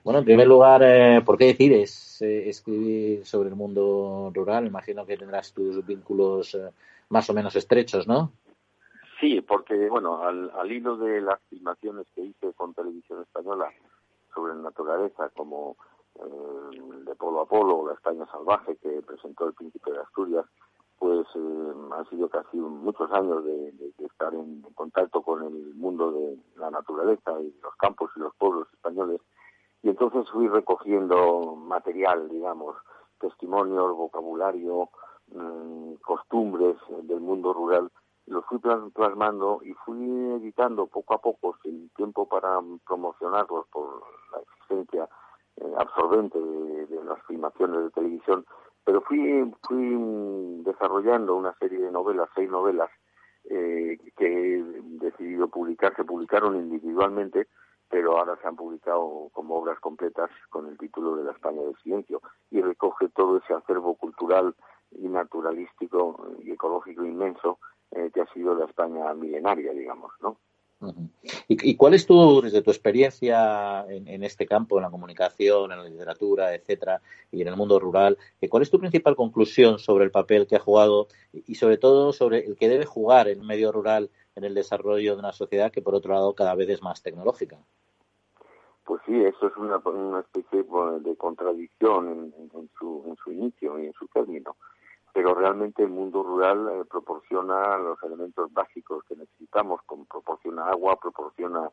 Bueno, en primer lugar, ¿por qué decides escribir sobre el mundo rural? Imagino que tendrás tus vínculos más o menos estrechos, ¿no? Sí, porque, bueno, al, al hilo de las filmaciones que hice con Televisión Española sobre naturaleza, como eh, de Polo a Polo, La España Salvaje, que presentó el Príncipe de Asturias, pues eh, han sido casi muchos años de, estar en, contacto con el mundo de la naturaleza y los campos y los pueblos españoles. Y entonces fui recogiendo material, digamos, testimonios, vocabulario, mm, costumbres del mundo rural. Lo fui plasmando y fui editando poco a poco, sin tiempo para promocionarlos por la existencia eh, absorbente de, las filmaciones de televisión, pero fui, fui desarrollando una serie de novelas, seis novelas, eh, que he decidido publicar, se publicaron individualmente, pero ahora se han publicado como obras completas con el título de La España del Silencio y recoge todo ese acervo cultural y naturalístico y ecológico inmenso eh, que ha sido la España milenaria, digamos, ¿no? ¿Y, cuál es tu, desde tu experiencia en, este campo, en la comunicación, en la literatura, etcétera, y en el mundo rural, eh, cuál es tu principal conclusión sobre el papel que ha jugado y sobre todo sobre el que debe jugar el medio rural en el desarrollo de una sociedad que, por otro lado, cada vez es más tecnológica? Pues sí, eso es una, especie de contradicción en, su, en su inicio y en su término pero realmente el mundo rural eh, proporciona los elementos básicos que necesitamos, como proporciona agua, proporciona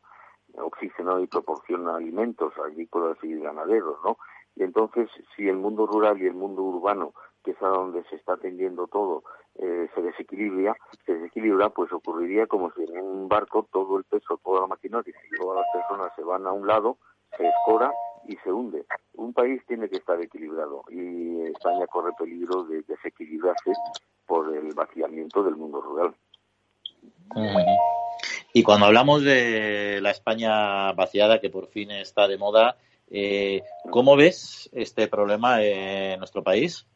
oxígeno y proporciona alimentos agrícolas y ganaderos, ¿no? Y entonces, si el mundo rural y el mundo urbano, que es a donde se está atendiendo todo, eh, se desequilibra, se desequilibra, pues ocurriría como si en un barco todo el peso, toda la maquinaria y todas las personas se van a un lado, se escora y se hunde. Un país tiene que estar equilibrado y España corre peligro de desequilibrarse por el vaciamiento del mundo rural. Y cuando hablamos de la España vaciada, que por fin está de moda, eh, ¿cómo ves este problema en nuestro país?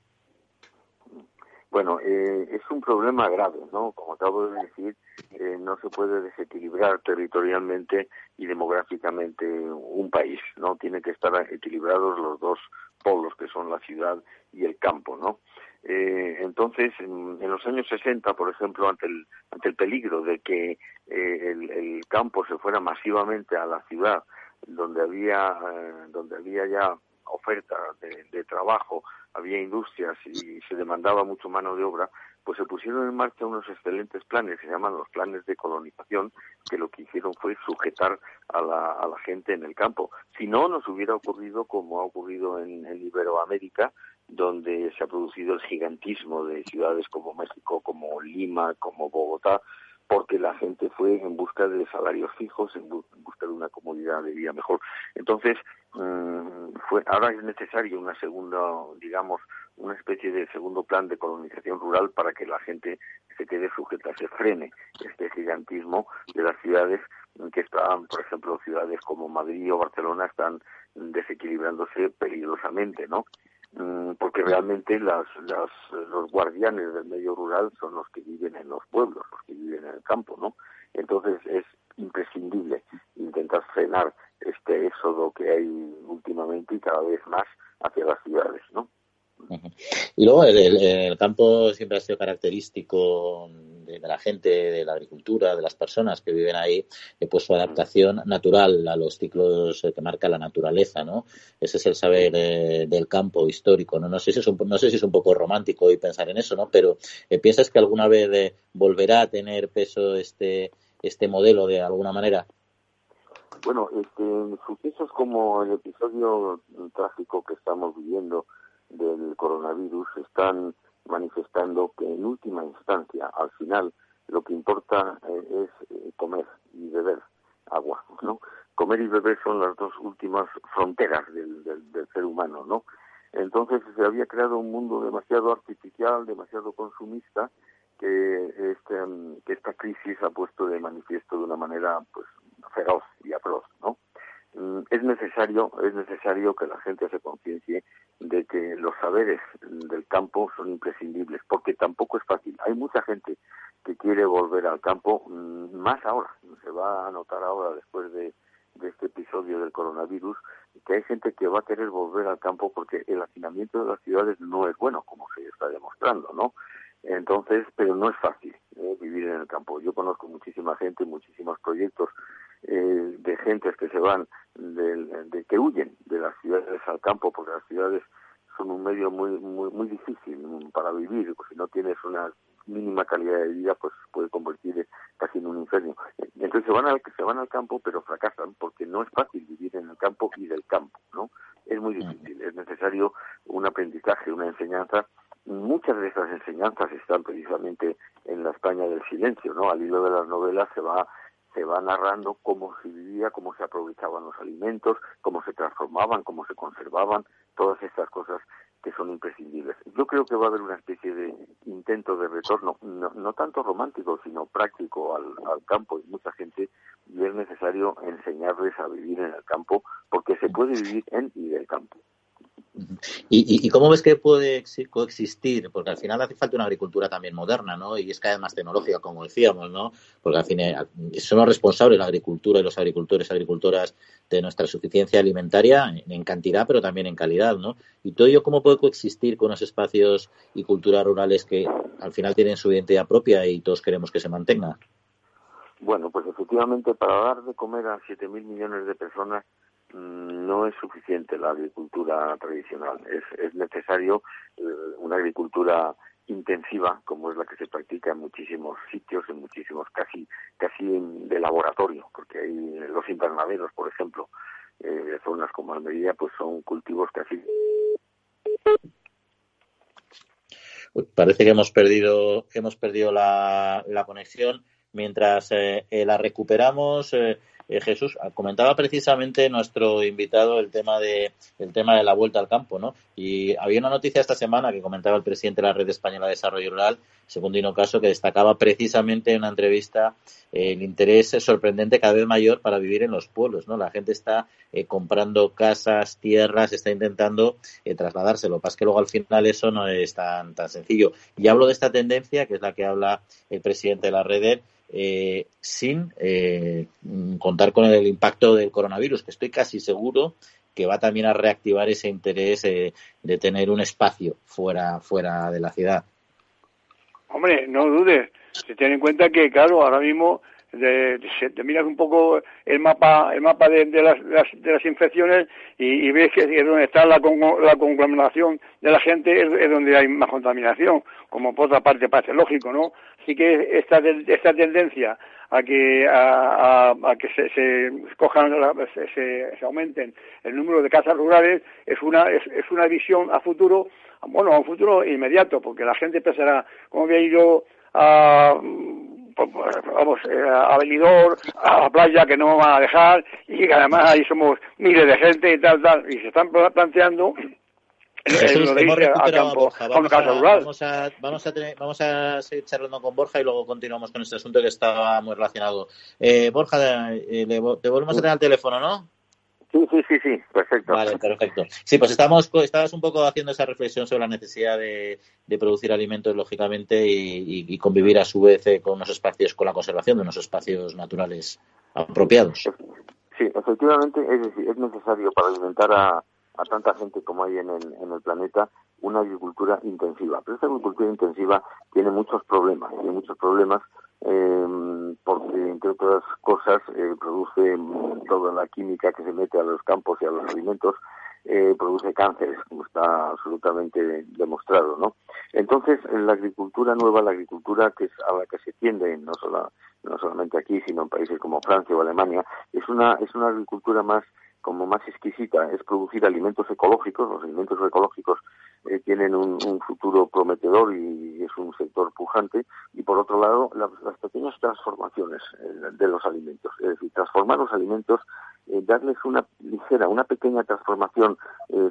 Bueno, eh, es un problema grave, ¿no? Como acabo de decir, eh, no se puede desequilibrar territorialmente y demográficamente un país, ¿no? Tienen que estar equilibrados los dos polos, que son la ciudad y el campo, ¿no? Eh, entonces, en, los años 60, por ejemplo, ante el, ante el peligro de que eh, el, campo se fuera masivamente a la ciudad, donde había, eh, donde había ya oferta de, trabajo, había industrias y se demandaba mucho mano de obra, pues se pusieron en marcha unos excelentes planes, se llaman los planes de colonización, que lo que hicieron fue sujetar a la, gente en el campo. Si no, nos hubiera ocurrido como ha ocurrido en, en Iberoamérica, donde se ha producido el gigantismo de ciudades como México, como Lima, como Bogotá, porque la gente fue en busca de salarios fijos, en, busca de una comodidad de vida mejor. Entonces, mm, fue, ahora es necesario una segunda, digamos, una especie de segundo plan de colonización rural para que la gente se quede sujeta, se frene este gigantismo de las ciudades que están, por ejemplo, ciudades como Madrid o Barcelona están desequilibrándose peligrosamente, ¿no? Mm, porque realmente las, las, los guardianes del medio rural son los que viven en los pueblos, en el campo, ¿no? Entonces es imprescindible intentar frenar este éxodo que hay últimamente y cada vez más hacia las ciudades, ¿no? Y luego el, campo siempre ha sido característico de, la gente, de la agricultura, de las personas que viven ahí, eh, pues su adaptación natural a los ciclos que marca la naturaleza, ¿no? Ese es el saber eh, del campo histórico, ¿no? No sé si es un, no sé si es un poco romántico hoy pensar en eso, ¿no? Pero eh, ¿piensas que alguna vez volverá a tener peso este, este modelo de alguna manera? Bueno, este, sucesos como el episodio trágico que estamos viviendo, del coronavirus están manifestando que en última instancia, al final, lo que importa eh, es eh, comer y beber agua, ¿no? Comer y beber son las dos últimas fronteras del, del, ser humano, ¿no? Entonces se había creado un mundo demasiado artificial, demasiado consumista, que, este, que esta crisis ha puesto de manifiesto de una manera pues feroz y atroz, ¿no? Mm, es necesario, es necesario que la gente se conciencie de que los saberes del campo son imprescindibles, porque tampoco es fácil. Hay mucha gente que quiere volver al campo, mm, más ahora, se va a notar ahora después de, este episodio del coronavirus, que hay gente que va a querer volver al campo porque el hacinamiento de las ciudades no es bueno, como se está demostrando, ¿no? Entonces, pero no es fácil ¿eh? vivir en el campo. Yo conozco muchísima gente, muchísimos proyectos eh, de gentes que se van, de, que huyen de las ciudades al campo, porque las ciudades son un medio muy muy muy difícil para vivir. Pues si no tienes una mínima calidad de vida, pues puede convertirse casi en un infierno. Entonces se van al se van al campo, pero fracasan porque no es fácil vivir en el campo y del campo, ¿no? Es muy difícil. Es necesario un aprendizaje, una enseñanza muchas de esas enseñanzas están precisamente en la España del silencio, ¿no? Al hilo de las novelas se va se va narrando cómo se vivía, cómo se aprovechaban los alimentos, cómo se transformaban, cómo se conservaban, todas estas cosas que son imprescindibles. Yo creo que va a haber una especie de intento de retorno, no, tanto romántico, sino práctico al, al, campo y mucha gente, y es necesario enseñarles a vivir en el campo, porque se puede vivir en y del campo. ¿Y, cómo ves que puede coexistir? Porque al final hace falta una agricultura también moderna, ¿no? Y es cada vez más tecnológica, como decíamos, ¿no? Porque al final son los responsables la agricultura y los agricultores y agricultoras de nuestra suficiencia alimentaria en cantidad, pero también en calidad, ¿no? Y todo ello, ¿cómo puede coexistir con los espacios y culturas rurales que al final tienen su identidad propia y todos queremos que se mantenga? Bueno, pues efectivamente, para dar de comer a 7.000 millones de personas no es suficiente la agricultura tradicional. Es, es necesario eh, una agricultura intensiva como es la que se practica en muchísimos sitios, en muchísimos casi casi de laboratorio, porque hay los invernaderos, por ejemplo, eh, zonas como Almería, pues son cultivos casi. Parece que hemos perdido hemos perdido la, la conexión. Mientras eh, la recuperamos, eh, Jesús, ah, comentaba precisamente nuestro invitado el tema de el tema de la vuelta al campo, ¿no? Y había una noticia esta semana que comentaba el presidente de la Red Española de Desarrollo Rural, Segundino Caso, que destacaba precisamente en una entrevista eh, el interés sorprendente cada vez mayor para vivir en los pueblos, ¿no? La gente está eh, comprando casas, tierras, está intentando trasladarse. Lo que pasa que luego al final eso no es tan, tan sencillo. Y hablo de esta tendencia, que es la que habla el presidente de la red, eh, sin eh, contar con el impacto del coronavirus, que estoy casi seguro que va también a reactivar ese interés eh, de tener un espacio fuera, fuera de la ciudad. Hombre, no dudes. Se tiene en cuenta que, claro, ahora mismo de, te miras un poco el mapa el mapa de, las, de las, infecciones y, ves que es donde está la, la conglomeración de la gente es, donde hay más contaminación como por otra parte parece lógico no así que esta esta tendencia a que a, a, que se, se cojan se, se, aumenten el número de casas rurales es una es, es una visión a futuro bueno a un futuro inmediato porque la gente pensará cómo había ido a vamos, eh, a Benidorm, a la playa que no me van a dejar y que además ahí somos miles de gente y tal, tal, y se están planteando Vamos, a, vamos, a, vamos a seguir charlando con Borja y luego continuamos con este asunto que estaba muy relacionado. Eh, Borja, eh, le, te volvemos a tener al teléfono, ¿no? Sí, sí, sí, sí, perfecto. Vale, perfecto. Sí, pues estamos, estabas un poco haciendo esa reflexión sobre la necesidad de, producir alimentos, lógicamente, y, convivir a su vez eh, con unos espacios, con la conservación de unos espacios naturales apropiados. Sí, efectivamente, es decir, es necesario para alimentar a, a tanta gente como hay en el, en el planeta una agricultura intensiva. Pero esta agricultura intensiva tiene muchos problemas, tiene muchos problemas eh, porque, entre otras cosas, eh, produce toda la química que se mete a los campos y a los alimentos, eh, produce cánceres, como está absolutamente demostrado, ¿no? Entonces, la agricultura nueva, la agricultura que es a la que se tiende, no, solo, no solamente aquí, sino en países como Francia o Alemania, es una, es una agricultura más como más exquisita es producir alimentos ecológicos. Los alimentos ecológicos eh, tienen un, futuro prometedor y, es un sector pujante. Y por otro lado, las pequeñas transformaciones eh, de los alimentos. Es decir, transformar los alimentos, eh, darles una ligera, una pequeña transformación.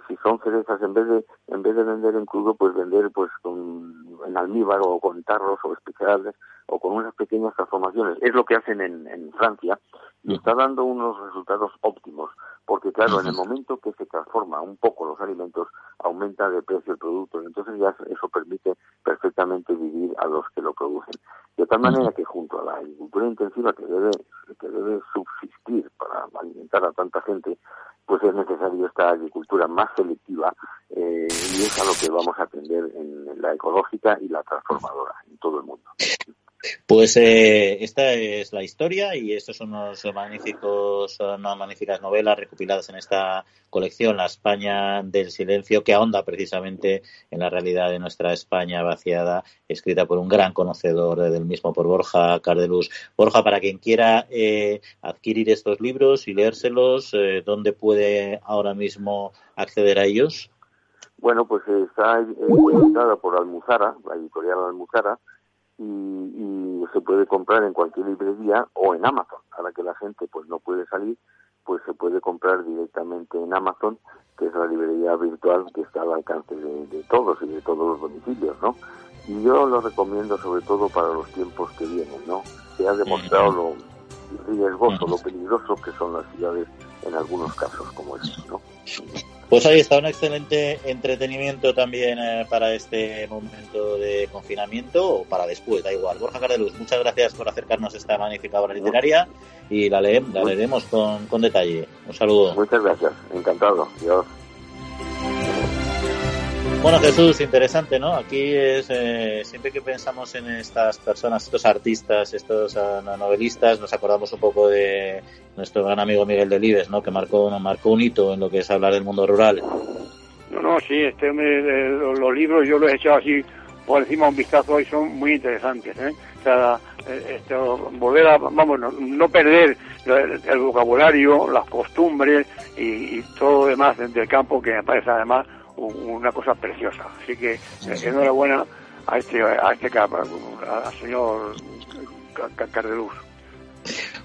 si son cerezas, en vez de en vez de vender en crudo, pues vender pues con, en almíbar o con tarros o especiales o con unas pequeñas transformaciones. Es lo que hacen en, en Francia y está dando unos resultados óptimos, porque claro, en el momento que se transforma un poco los alimentos, aumenta de precio el producto, y entonces ya eso permite perfectamente vivir a los que lo producen. De tal manera que junto a la agricultura intensiva que debe, que debe subsistir para alimentar a tanta gente, pues es necesario esta agricultura más selectiva eh, y es a lo que vamos a atender en la ecológica y la transformadora en todo el mundo. Pues eh, esta es la historia y estos son unos magníficos, unas magníficas novelas recopiladas en esta colección, La España del Silencio, que ahonda precisamente en la realidad de nuestra España vaciada, escrita por un gran conocedor del mismo, por Borja Cardeluz. Borja, para quien quiera eh, adquirir estos libros y leérselos, eh, ¿dónde puede ahora mismo acceder a ellos? Bueno, pues está editada por Almuzara, la editorial Almuzara, y, y, se puede comprar en cualquier librería o en Amazon. Ahora que la gente pues no puede salir, pues se puede comprar directamente en Amazon, que es la librería virtual que está al alcance de, todos y de todos los domicilios, ¿no? Y yo lo recomiendo sobre todo para los tiempos que vienen, ¿no? Se ha demostrado lo riesgoso, lo peligroso que son las ciudades en algunos casos como ¿no? Pues ahí está, un excelente entretenimiento también eh, para este momento de confinamiento o para después, da igual. Borja Cardeluz, muchas gracias por acercarnos a esta magnífica obra literaria y la, la leeremos con, con detalle. Un saludo. Muchas gracias, encantado. Dios. Bueno, Jesús, interesante, ¿no? Aquí es eh, siempre que pensamos en estas personas, estos artistas, estos novelistas, nos acordamos un poco de nuestro gran amigo Miguel Delibes, ¿no? Que marcó, marcó un hito en lo que es hablar del mundo rural. No, no, sí, este, eh, los, libros yo los he echado así por encima un vistazo y son muy interesantes, ¿eh? O sea, eh, esto, volver a, vamos, no, perder el, vocabulario, las costumbres y, y todo lo demás del campo que me parece además una cosa preciosa. Así que eh, enhorabuena a este, a este al señor Cardeluz.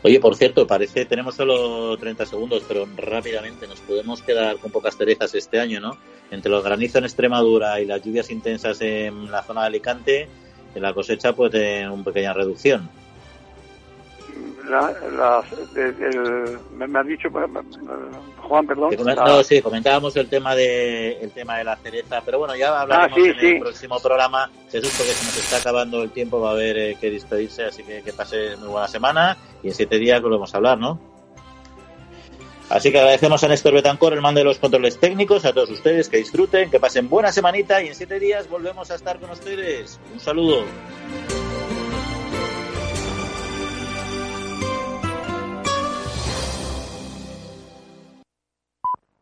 Oye, por cierto, parece, tenemos solo 30 segundos, pero rápidamente nos podemos quedar con pocas cerezas este año, ¿no? Entre los granizos en Extremadura y las lluvias intensas en la zona de Alicante, la cosecha puede tener una pequeña reducción la, me, ha dicho Juan, perdón. No, sí, comentábamos el tema de el tema de la cereza, pero bueno, ya hablaremos ah, en el próximo programa. Jesús, porque se nos está acabando el tiempo, va a haber eh, que despedirse, así que que pase muy buena semana y en siete días volvemos a hablar, ¿no? Así que agradecemos a Néstor Betancor el mando de los controles técnicos, a todos ustedes que disfruten, que pasen buena semanita y en siete días volvemos a estar con ustedes. Un saludo.